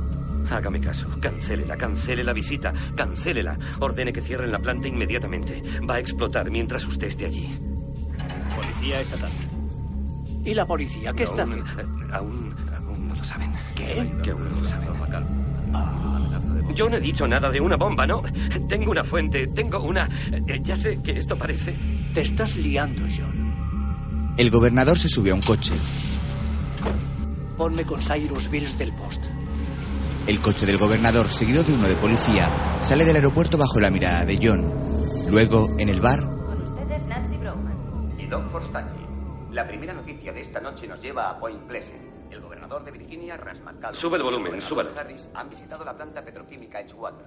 Hágame caso. Cancélela, cancele la visita. Cancélela. Ordene que cierren la planta inmediatamente. Va a explotar mientras usted esté allí. Policía estatal. ¿Y la policía qué está Aún- haciendo? Aún, aún no lo saben. ¿Qué? Que aún no lo saben. Yo no he dicho nada de una bomba, ¿no? Tengo una fuente, tengo una... eh, Ya sé que esto parece... Te estás liando, John. el gobernador se sube a un coche. Ponme con Cyrus Bills del Post. El coche del gobernador, seguido de uno de policía, sale del aeropuerto bajo la mirada de John. Luego, en el bar, Ustedes Nancy Brown. Y Don Forstacci. La primera noticia de esta noche nos lleva a Point Pleasant. El gobernador de Virginia, Ras McCallum, Sube el volumen, Harris han visitado la planta petroquímica Edgewater.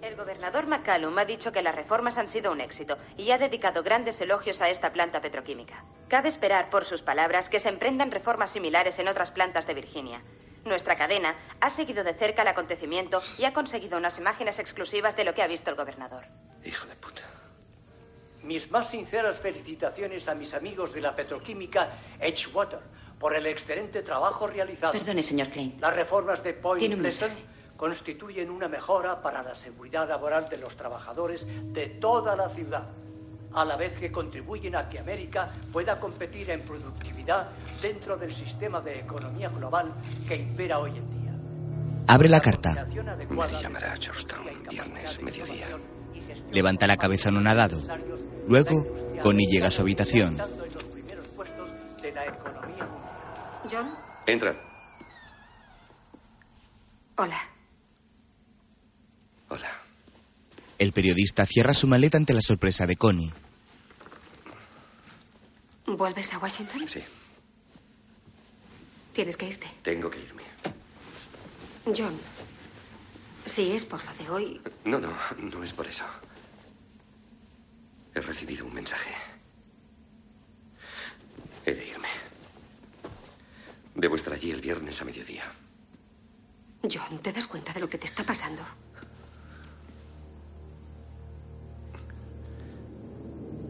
El gobernador McCallum ha dicho que las reformas han sido un éxito y ha dedicado grandes elogios a esta planta petroquímica. Cabe esperar, por sus palabras, que se emprendan reformas similares en otras plantas de Virginia. Nuestra cadena ha seguido de cerca el acontecimiento y ha conseguido unas imágenes exclusivas de lo que ha visto el gobernador. Hijo de puta. Mis más sinceras felicitaciones a mis amigos de la petroquímica Edgewater por el excelente trabajo realizado. Perdone, señor Klein. Las reformas de Point un Pleasant constituyen una mejora para la seguridad laboral de los trabajadores de toda la ciudad, a la vez que contribuyen a que América pueda competir en productividad dentro del sistema de economía global que impera hoy en día. abre la carta, Mary llamará a Georgetown viernes, mediodía. levanta la cabeza anonadado. Luego, Connie llega a su habitación. John, Entra. hola. Hola. El periodista cierra su maleta ante la sorpresa de Connie. ¿Vuelves a Washington? Sí, Tienes que irte. tengo que irme. John, si es por lo de hoy, No, no, no es por eso. He recibido un mensaje. He de irme. Debo estar allí el viernes a mediodía. John, ¿te das cuenta de lo que te está pasando?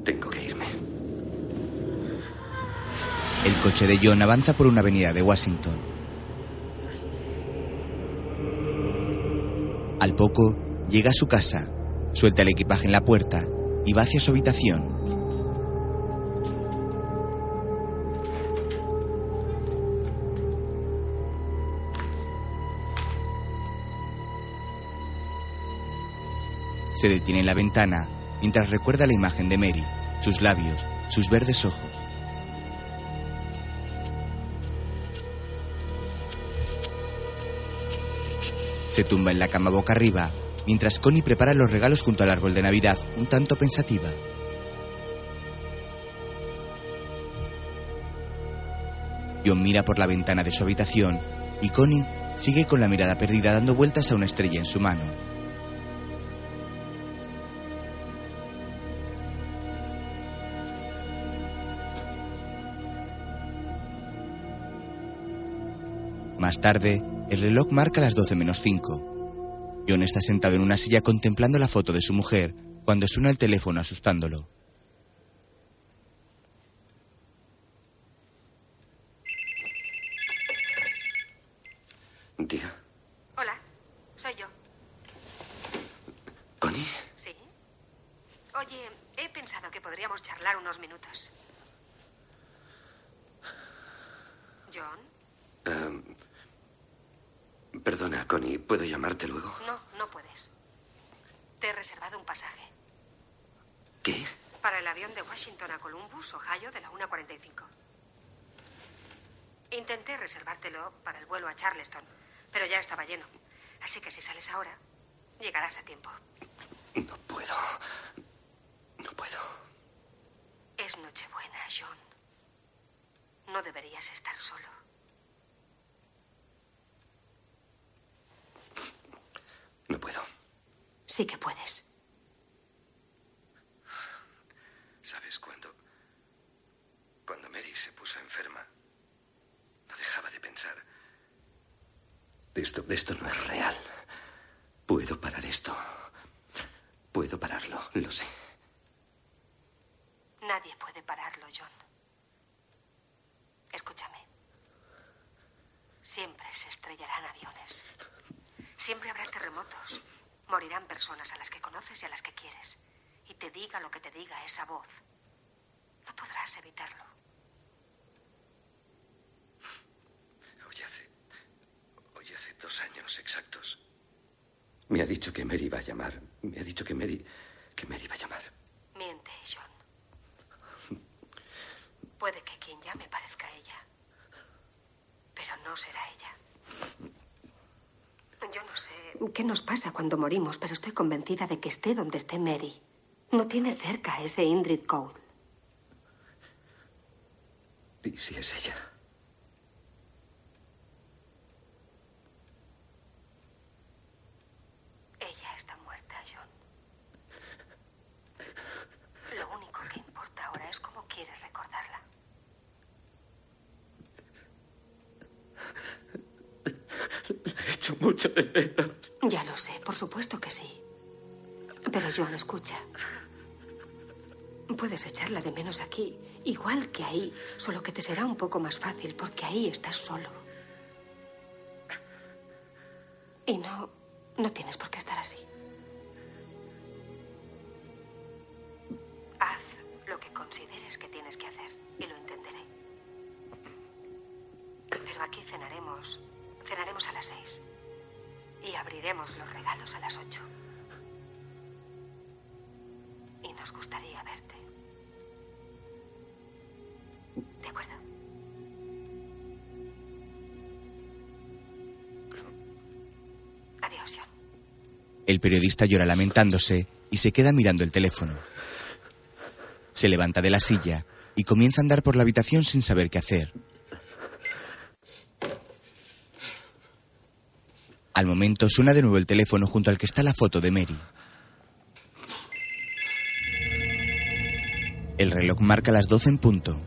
Tengo que irme. El coche de John avanza por una avenida de Washington. Al poco, llega a su casa, suelta el equipaje en la puerta y va hacia su habitación. Se detiene en la ventana mientras recuerda la imagen de Mary, sus labios, sus verdes ojos. Se tumba en la cama boca arriba, mientras Connie prepara los regalos junto al árbol de Navidad, un tanto pensativa. John mira por la ventana de su habitación y Connie sigue con la mirada perdida dando vueltas a una estrella en su mano. Más tarde, el reloj marca las 12 menos 5. John está sentado en una silla contemplando la foto de su mujer cuando suena el teléfono asustándolo. Diga. Hola, soy yo. ¿Connie? ¿Sí? Oye, he pensado que podríamos charlar unos minutos. John, Em, Perdona, Connie, ¿puedo llamarte luego? No, no puedes. Te he reservado un pasaje. ¿Qué? Para el avión de Washington a Columbus, Ohio, de la 1.45. Intenté reservártelo para el vuelo a Charleston, pero ya estaba lleno. Así que si sales ahora, llegarás a tiempo. No puedo. No puedo. Es Nochebuena, John. No deberías estar solo. No puedo. Sí que puedes. ¿Sabes cuándo? Cuando Mary se puso enferma, no dejaba de pensar. Esto, esto no es real. Puedo parar esto. Puedo pararlo, lo sé. Nadie puede pararlo, John. Escúchame. Siempre se estrellarán aviones. Siempre habrá terremotos. Morirán personas a las que conoces y a las que quieres. Y te diga lo que te diga esa voz. No podrás evitarlo. Hoy hace. Hoy hace dos años exactos. Me ha dicho que Mary va a llamar. Me ha dicho que Mary. que Mary va a llamar. Miente, John. Puede que quien llame parezca ella. Pero no será ella. Yo no sé qué nos pasa cuando morimos, pero estoy convencida de que esté donde esté Mary. No tiene cerca ese Indrid Cole. ¿Y si es? Ella está muerta, John. Lo único que importa ahora es cómo quieres recordarla. La he mucho de menos. Ya lo sé, por supuesto que sí. Pero John, escucha. Puedes echarla de menos aquí, igual que ahí, solo que te será un poco más fácil porque ahí estás solo. Y no, no tienes por qué estar así. Haz lo que consideres que tienes que hacer y lo entenderé. Pero aquí cenaremos, cenaremos a las seis y abriremos los regalos a las ocho. Y nos gustaría verte. ¿De acuerdo? Adiós, John. El periodista llora lamentándose y se queda mirando el teléfono. Se levanta de la silla y comienza a andar por la habitación sin saber qué hacer. Al momento suena de nuevo el teléfono junto al que está la foto de Mary. El reloj marca las 12 en punto.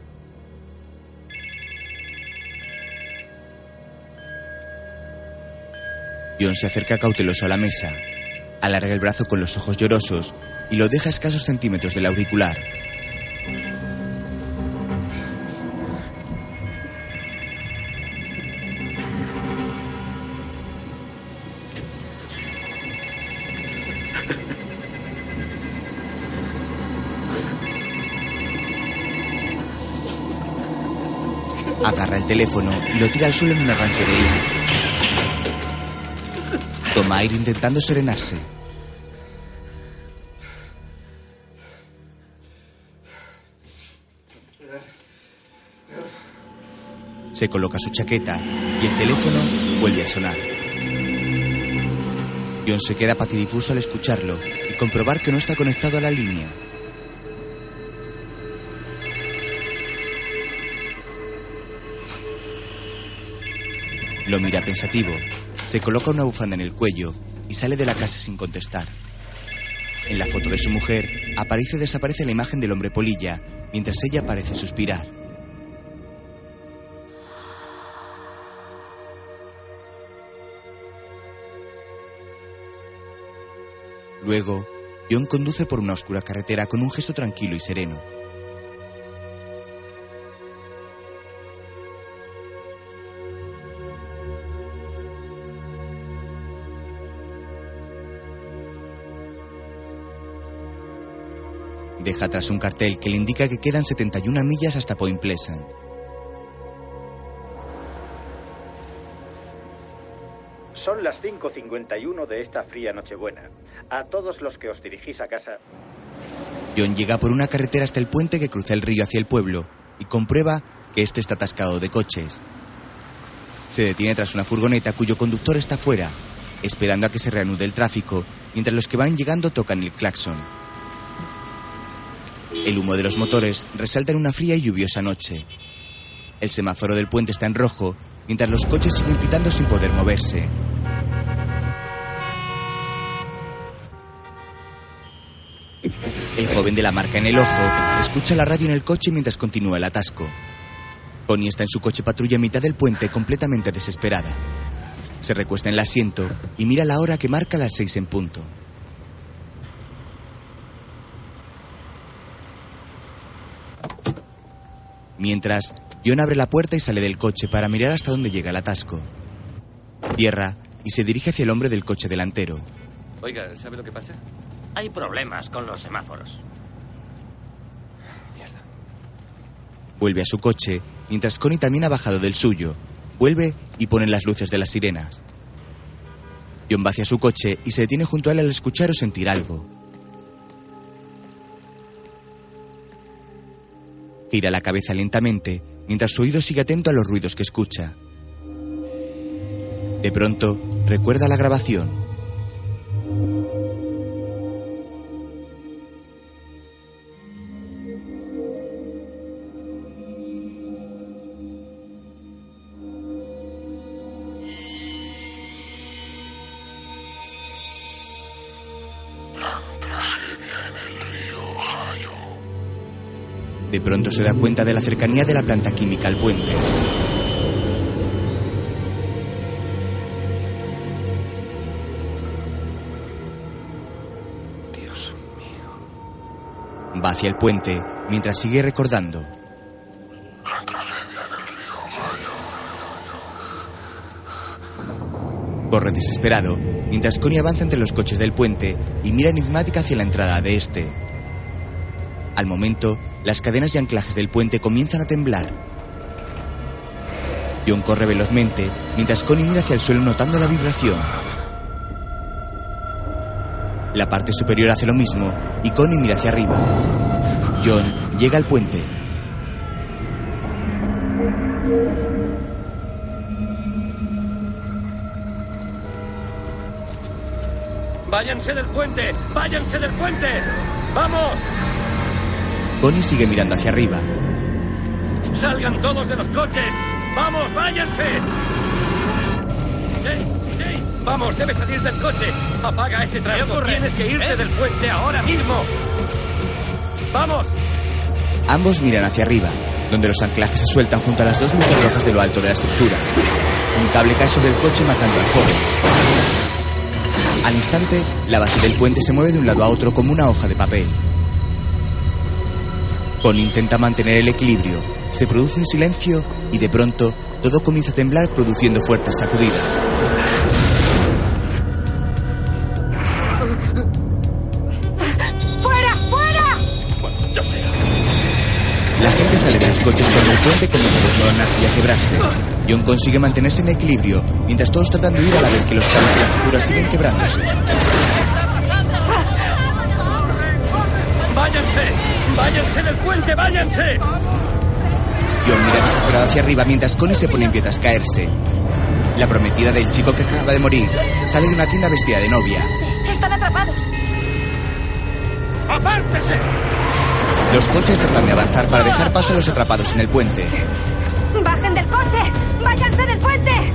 John se acerca cauteloso a la mesa, alarga el brazo con los ojos llorosos y lo deja a escasos centímetros del auricular. Y lo tira al suelo en un arranque de ira. Toma aire intentando serenarse. Se coloca su chaqueta y el teléfono vuelve a sonar. John se queda patidifuso al escucharlo y comprobar que no está conectado a la línea. Lo mira pensativo, se coloca una bufanda en el cuello y sale de la casa sin contestar. En la foto de su mujer aparece y desaparece la imagen del hombre polilla, mientras ella parece suspirar. Luego, John conduce por una oscura carretera con un gesto tranquilo y sereno. Deja atrás un cartel que le indica que quedan 71 millas hasta Point Pleasant. Son las 5.51 de esta fría Nochebuena. A todos los que os dirigís a casa. John llega por una carretera hasta el puente que cruza el río hacia el pueblo y comprueba que este está atascado de coches. Se detiene tras una furgoneta cuyo conductor está fuera, esperando a que se reanude el tráfico, mientras los que van llegando tocan el claxon. El humo de los motores resalta en una fría y lluviosa noche. El semáforo del puente está en rojo, mientras los coches siguen pitando sin poder moverse. El joven de la marca en el ojo escucha la radio en el coche mientras continúa el atasco. Connie está en su coche patrulla a mitad del puente completamente desesperada. Se recuesta en el asiento y mira la hora que marca las seis en punto. Mientras, John abre la puerta y sale del coche para mirar hasta dónde llega el atasco. Cierra y se dirige hacia el hombre del coche delantero. Oiga, ¿sabe lo que pasa? Hay problemas con los semáforos. Vuelve a su coche, mientras Connie también ha bajado del suyo. Vuelve y pone las luces de las sirenas. John va hacia su coche y se detiene junto a él al escuchar o sentir algo. Gira la cabeza lentamente, mientras su oído sigue atento a los ruidos que escucha. De pronto, recuerda la grabación. De pronto se da cuenta de la cercanía de la planta química al puente. Dios mío. Va hacia el puente mientras sigue recordando. Corre desesperado mientras Connie avanza entre los coches del puente y mira enigmática hacia la entrada de este. Al momento, las cadenas y anclajes del puente comienzan a temblar. John corre velozmente mientras Connie mira hacia el suelo notando la vibración. La parte superior hace lo mismo y Connie mira hacia arriba. John llega al puente. ¡Váyanse del puente! ¡Váyanse del puente! ¡Vamos! Connie sigue mirando hacia arriba. ¡Salgan todos de los coches! ¡Vamos, váyanse! ¡Sí, sí! ¡Vamos, debes salir del coche! ¡Apaga ese trasto! ¡Tienes que irte ¿Eh? del puente ahora mismo! ¡Vamos! Ambos miran hacia arriba, donde los anclajes se sueltan junto a las dos luces rojas de lo alto de la estructura. Un cable cae sobre el coche matando al joven. Al instante, la base del puente se mueve de un lado a otro como una hoja de papel. Connie intenta mantener el equilibrio. Se produce un silencio y de pronto todo comienza a temblar produciendo fuertes sacudidas. ¡Fuera! ¡Fuera! Yo sé. La gente sale de los coches cuando el puente comienza a desmoronarse y a quebrarse. John consigue mantenerse en equilibrio, mientras todos tratan de huir a la vez que los cables y la estructura siguen quebrándose. ¡Váyanse! ¡Váyanse del puente! ¡Váyanse! John mira desesperado hacia arriba mientras Connie se pone en pie tras caerse. La prometida del chico que acaba de morir sale de una tienda vestida de novia. Están atrapados. ¡Apártese! Los coches tratan de avanzar para dejar paso a los atrapados en el puente. ¡Bajen del coche! ¡Váyanse del puente!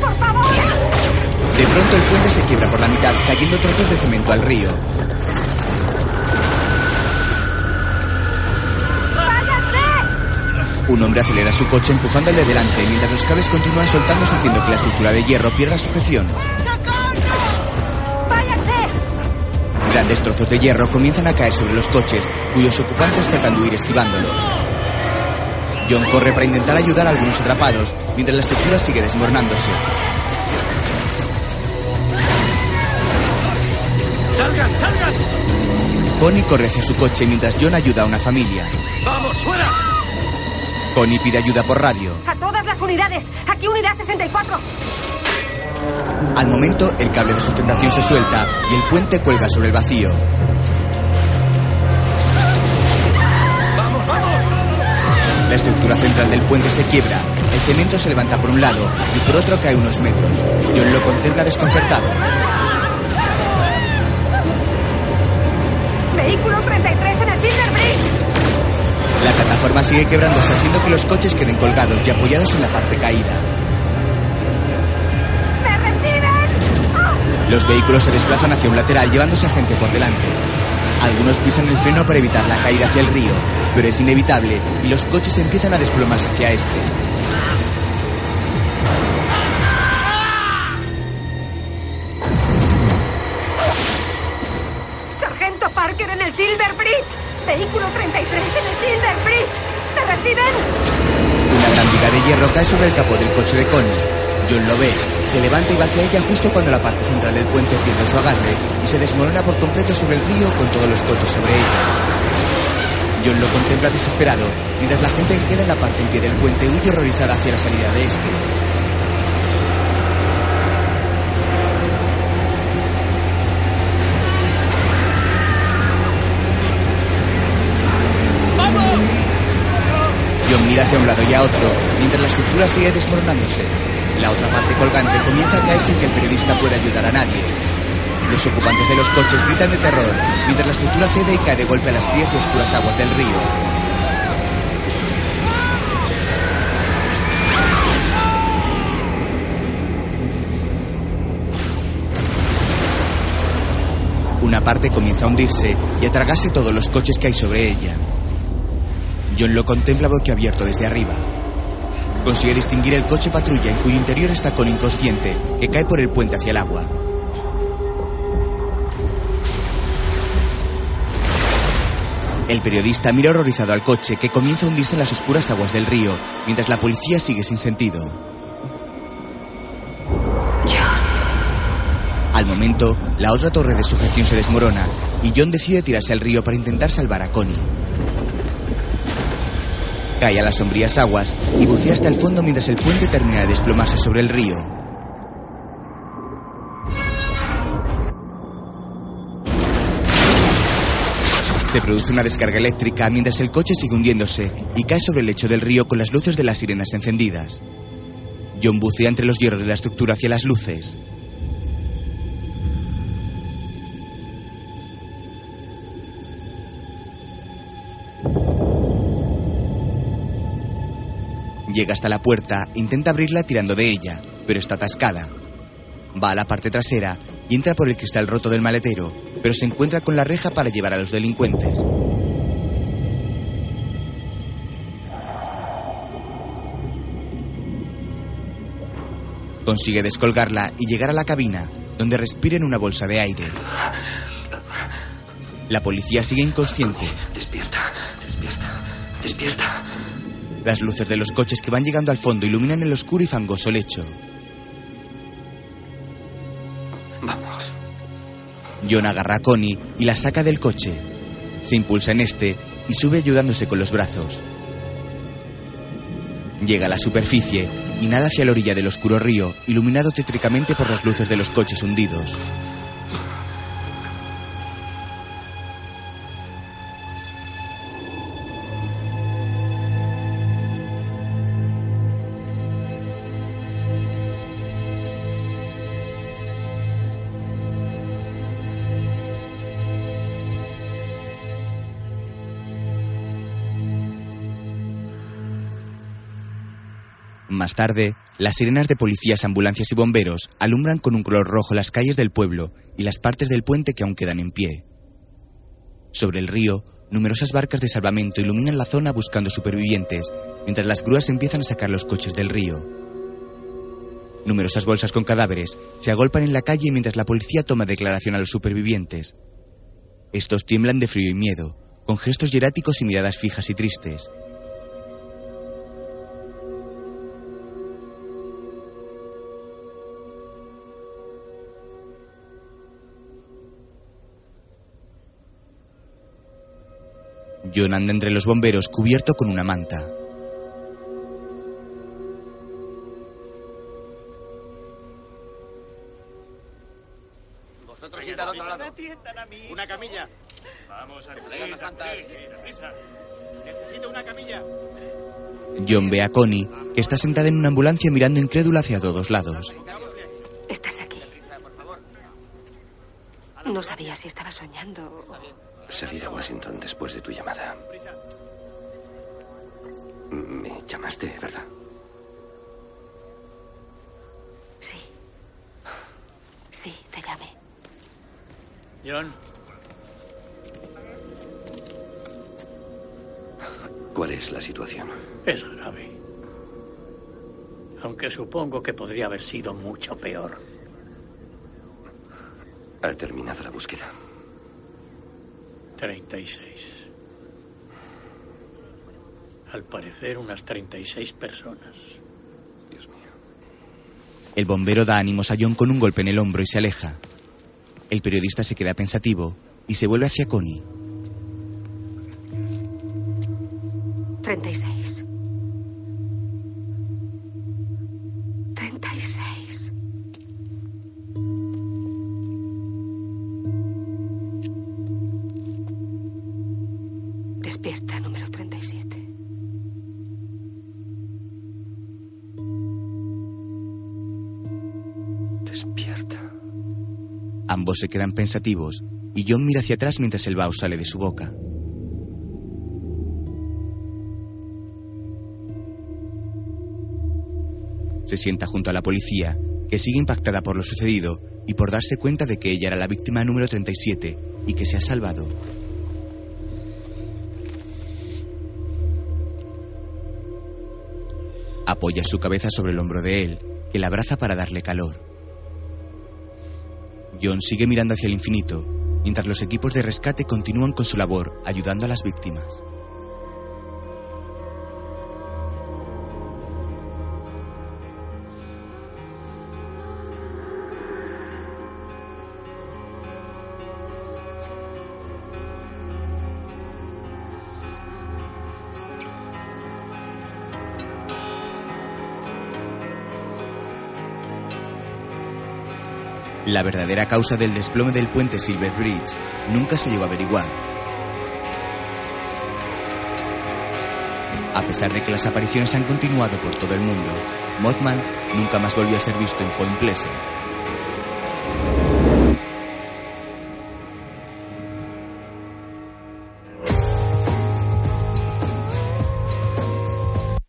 ¡Por favor! De pronto el puente se quiebra por la mitad, cayendo trozos de cemento al río. Un hombre acelera su coche empujando al de delante, mientras los cables continúan soltándose haciendo que la estructura de hierro pierda sujeción. Grandes trozos de hierro comienzan a caer sobre los coches, cuyos ocupantes tratan de huir esquivándolos. John corre para intentar ayudar a algunos atrapados, mientras la estructura sigue desmoronándose. ¡Salgan, salgan! Connie corre hacia su coche mientras John ayuda a una familia. ¡Vamos, fuera! Connie pide ayuda por radio. ¡A todas las unidades! ¡Aquí unidad 64! Al momento, el cable de sustentación se suelta y el puente cuelga sobre el vacío. La estructura central del puente se quiebra, el cemento se levanta por un lado y por otro cae unos metros. John lo contempla desconcertado. Vehículo La plataforma sigue quebrándose haciendo que los coches queden colgados y apoyados en la parte caída. ¡Me reciben! Los vehículos se desplazan hacia un lateral llevándose a gente por delante. Algunos pisan el freno para evitar la caída hacia el río, pero es inevitable y los coches empiezan a desplomarse hacia este. Sargento Parker en el Silver Bridge. Vehículo 33 en el Silver Una gran viga de hierro cae sobre el capó del coche de Connie. John lo ve, se levanta y va hacia ella justo cuando la parte central del puente pierde su agarre y se desmorona por completo sobre el río con todos los coches sobre ella. John lo contempla desesperado, mientras la gente que queda en la parte en pie del puente huye horrorizada hacia la salida de este. Mira hacia un lado y a otro, mientras la estructura sigue desmoronándose. La otra parte colgante comienza a caer sin que el periodista pueda ayudar a nadie. Los ocupantes de los coches gritan de terror, mientras la estructura cede y cae de golpe a las frías y oscuras aguas del río. Una parte comienza a hundirse y a tragarse todos los coches que hay sobre ella. John lo contempla boquiabierto desde arriba. Consigue distinguir el coche patrulla en cuyo interior está con inconsciente, que cae por el puente hacia el agua. El periodista mira horrorizado al coche que comienza a hundirse en las oscuras aguas del río, mientras la policía sigue sin sentido. Al momento, la otra torre de sujeción se desmorona y John decide tirarse al río para intentar salvar a Connie. Cae a las sombrías aguas y bucea hasta el fondo mientras el puente termina de desplomarse sobre el río. Se produce una descarga eléctrica mientras el coche sigue hundiéndose y cae sobre el lecho del río con las luces de las sirenas encendidas. John bucea entre los hierros de la estructura hacia las luces. Llega hasta la puerta, intenta abrirla tirando de ella, pero está atascada. Va a la parte trasera y entra por el cristal roto del maletero, pero se encuentra con la reja para llevar a los delincuentes. Consigue descolgarla y llegar a la cabina, donde respira en una bolsa de aire. La policía sigue inconsciente. Despierta, despierta, despierta. Las luces de los coches que van llegando al fondo iluminan el oscuro y fangoso lecho. Vamos. John agarra a Connie y la saca del coche. Se impulsa en este y sube ayudándose con los brazos. Llega a la superficie y nada hacia la orilla del oscuro río, iluminado tétricamente por las luces de los coches hundidos. Más tarde, las sirenas de policías, ambulancias y bomberos alumbran con un color rojo las calles del pueblo y las partes del puente que aún quedan en pie. Sobre el río, numerosas barcas de salvamento iluminan la zona buscando supervivientes, mientras las grúas empiezan a sacar los coches del río. Numerosas bolsas con cadáveres se agolpan en la calle mientras la policía toma declaración a los supervivientes. Estos tiemblan de frío y miedo, con gestos hieráticos y miradas fijas y tristes. John anda entre los bomberos cubierto con una manta. ¿Vosotros id al otro lado? ¿Una camilla? Vamos, a las mantas. Necesito una camilla. John ve a Connie, que está sentada en una ambulancia mirando incrédula hacia todos lados. Estás aquí. No sabía si estaba soñando o... Salí de Washington después de tu llamada. Me llamaste, ¿verdad? Sí. Sí, te llamé. John, ¿Cuál es la situación? es grave. Aunque supongo que podría haber sido mucho peor. Ha terminado la búsqueda. 36. Al parecer, unas 36 personas. El bombero da ánimos a John con un golpe en el hombro y se aleja. El periodista se queda pensativo y se vuelve hacia Connie. 36. 36. Se quedan pensativos y John mira hacia atrás mientras el vaho sale de su boca. Se sienta junto a la policía, que sigue impactada por lo sucedido y por darse cuenta de que ella era la víctima número 37 y que se ha salvado. Apoya su cabeza sobre el hombro de él, que la abraza para darle calor. John sigue mirando hacia el infinito, mientras los equipos de rescate continúan con su labor ayudando a las víctimas. La verdadera causa del desplome del puente Silver Bridge nunca se llegó a averiguar. A pesar de que las apariciones han continuado por todo el mundo, Mothman nunca más volvió a ser visto en Point Pleasant.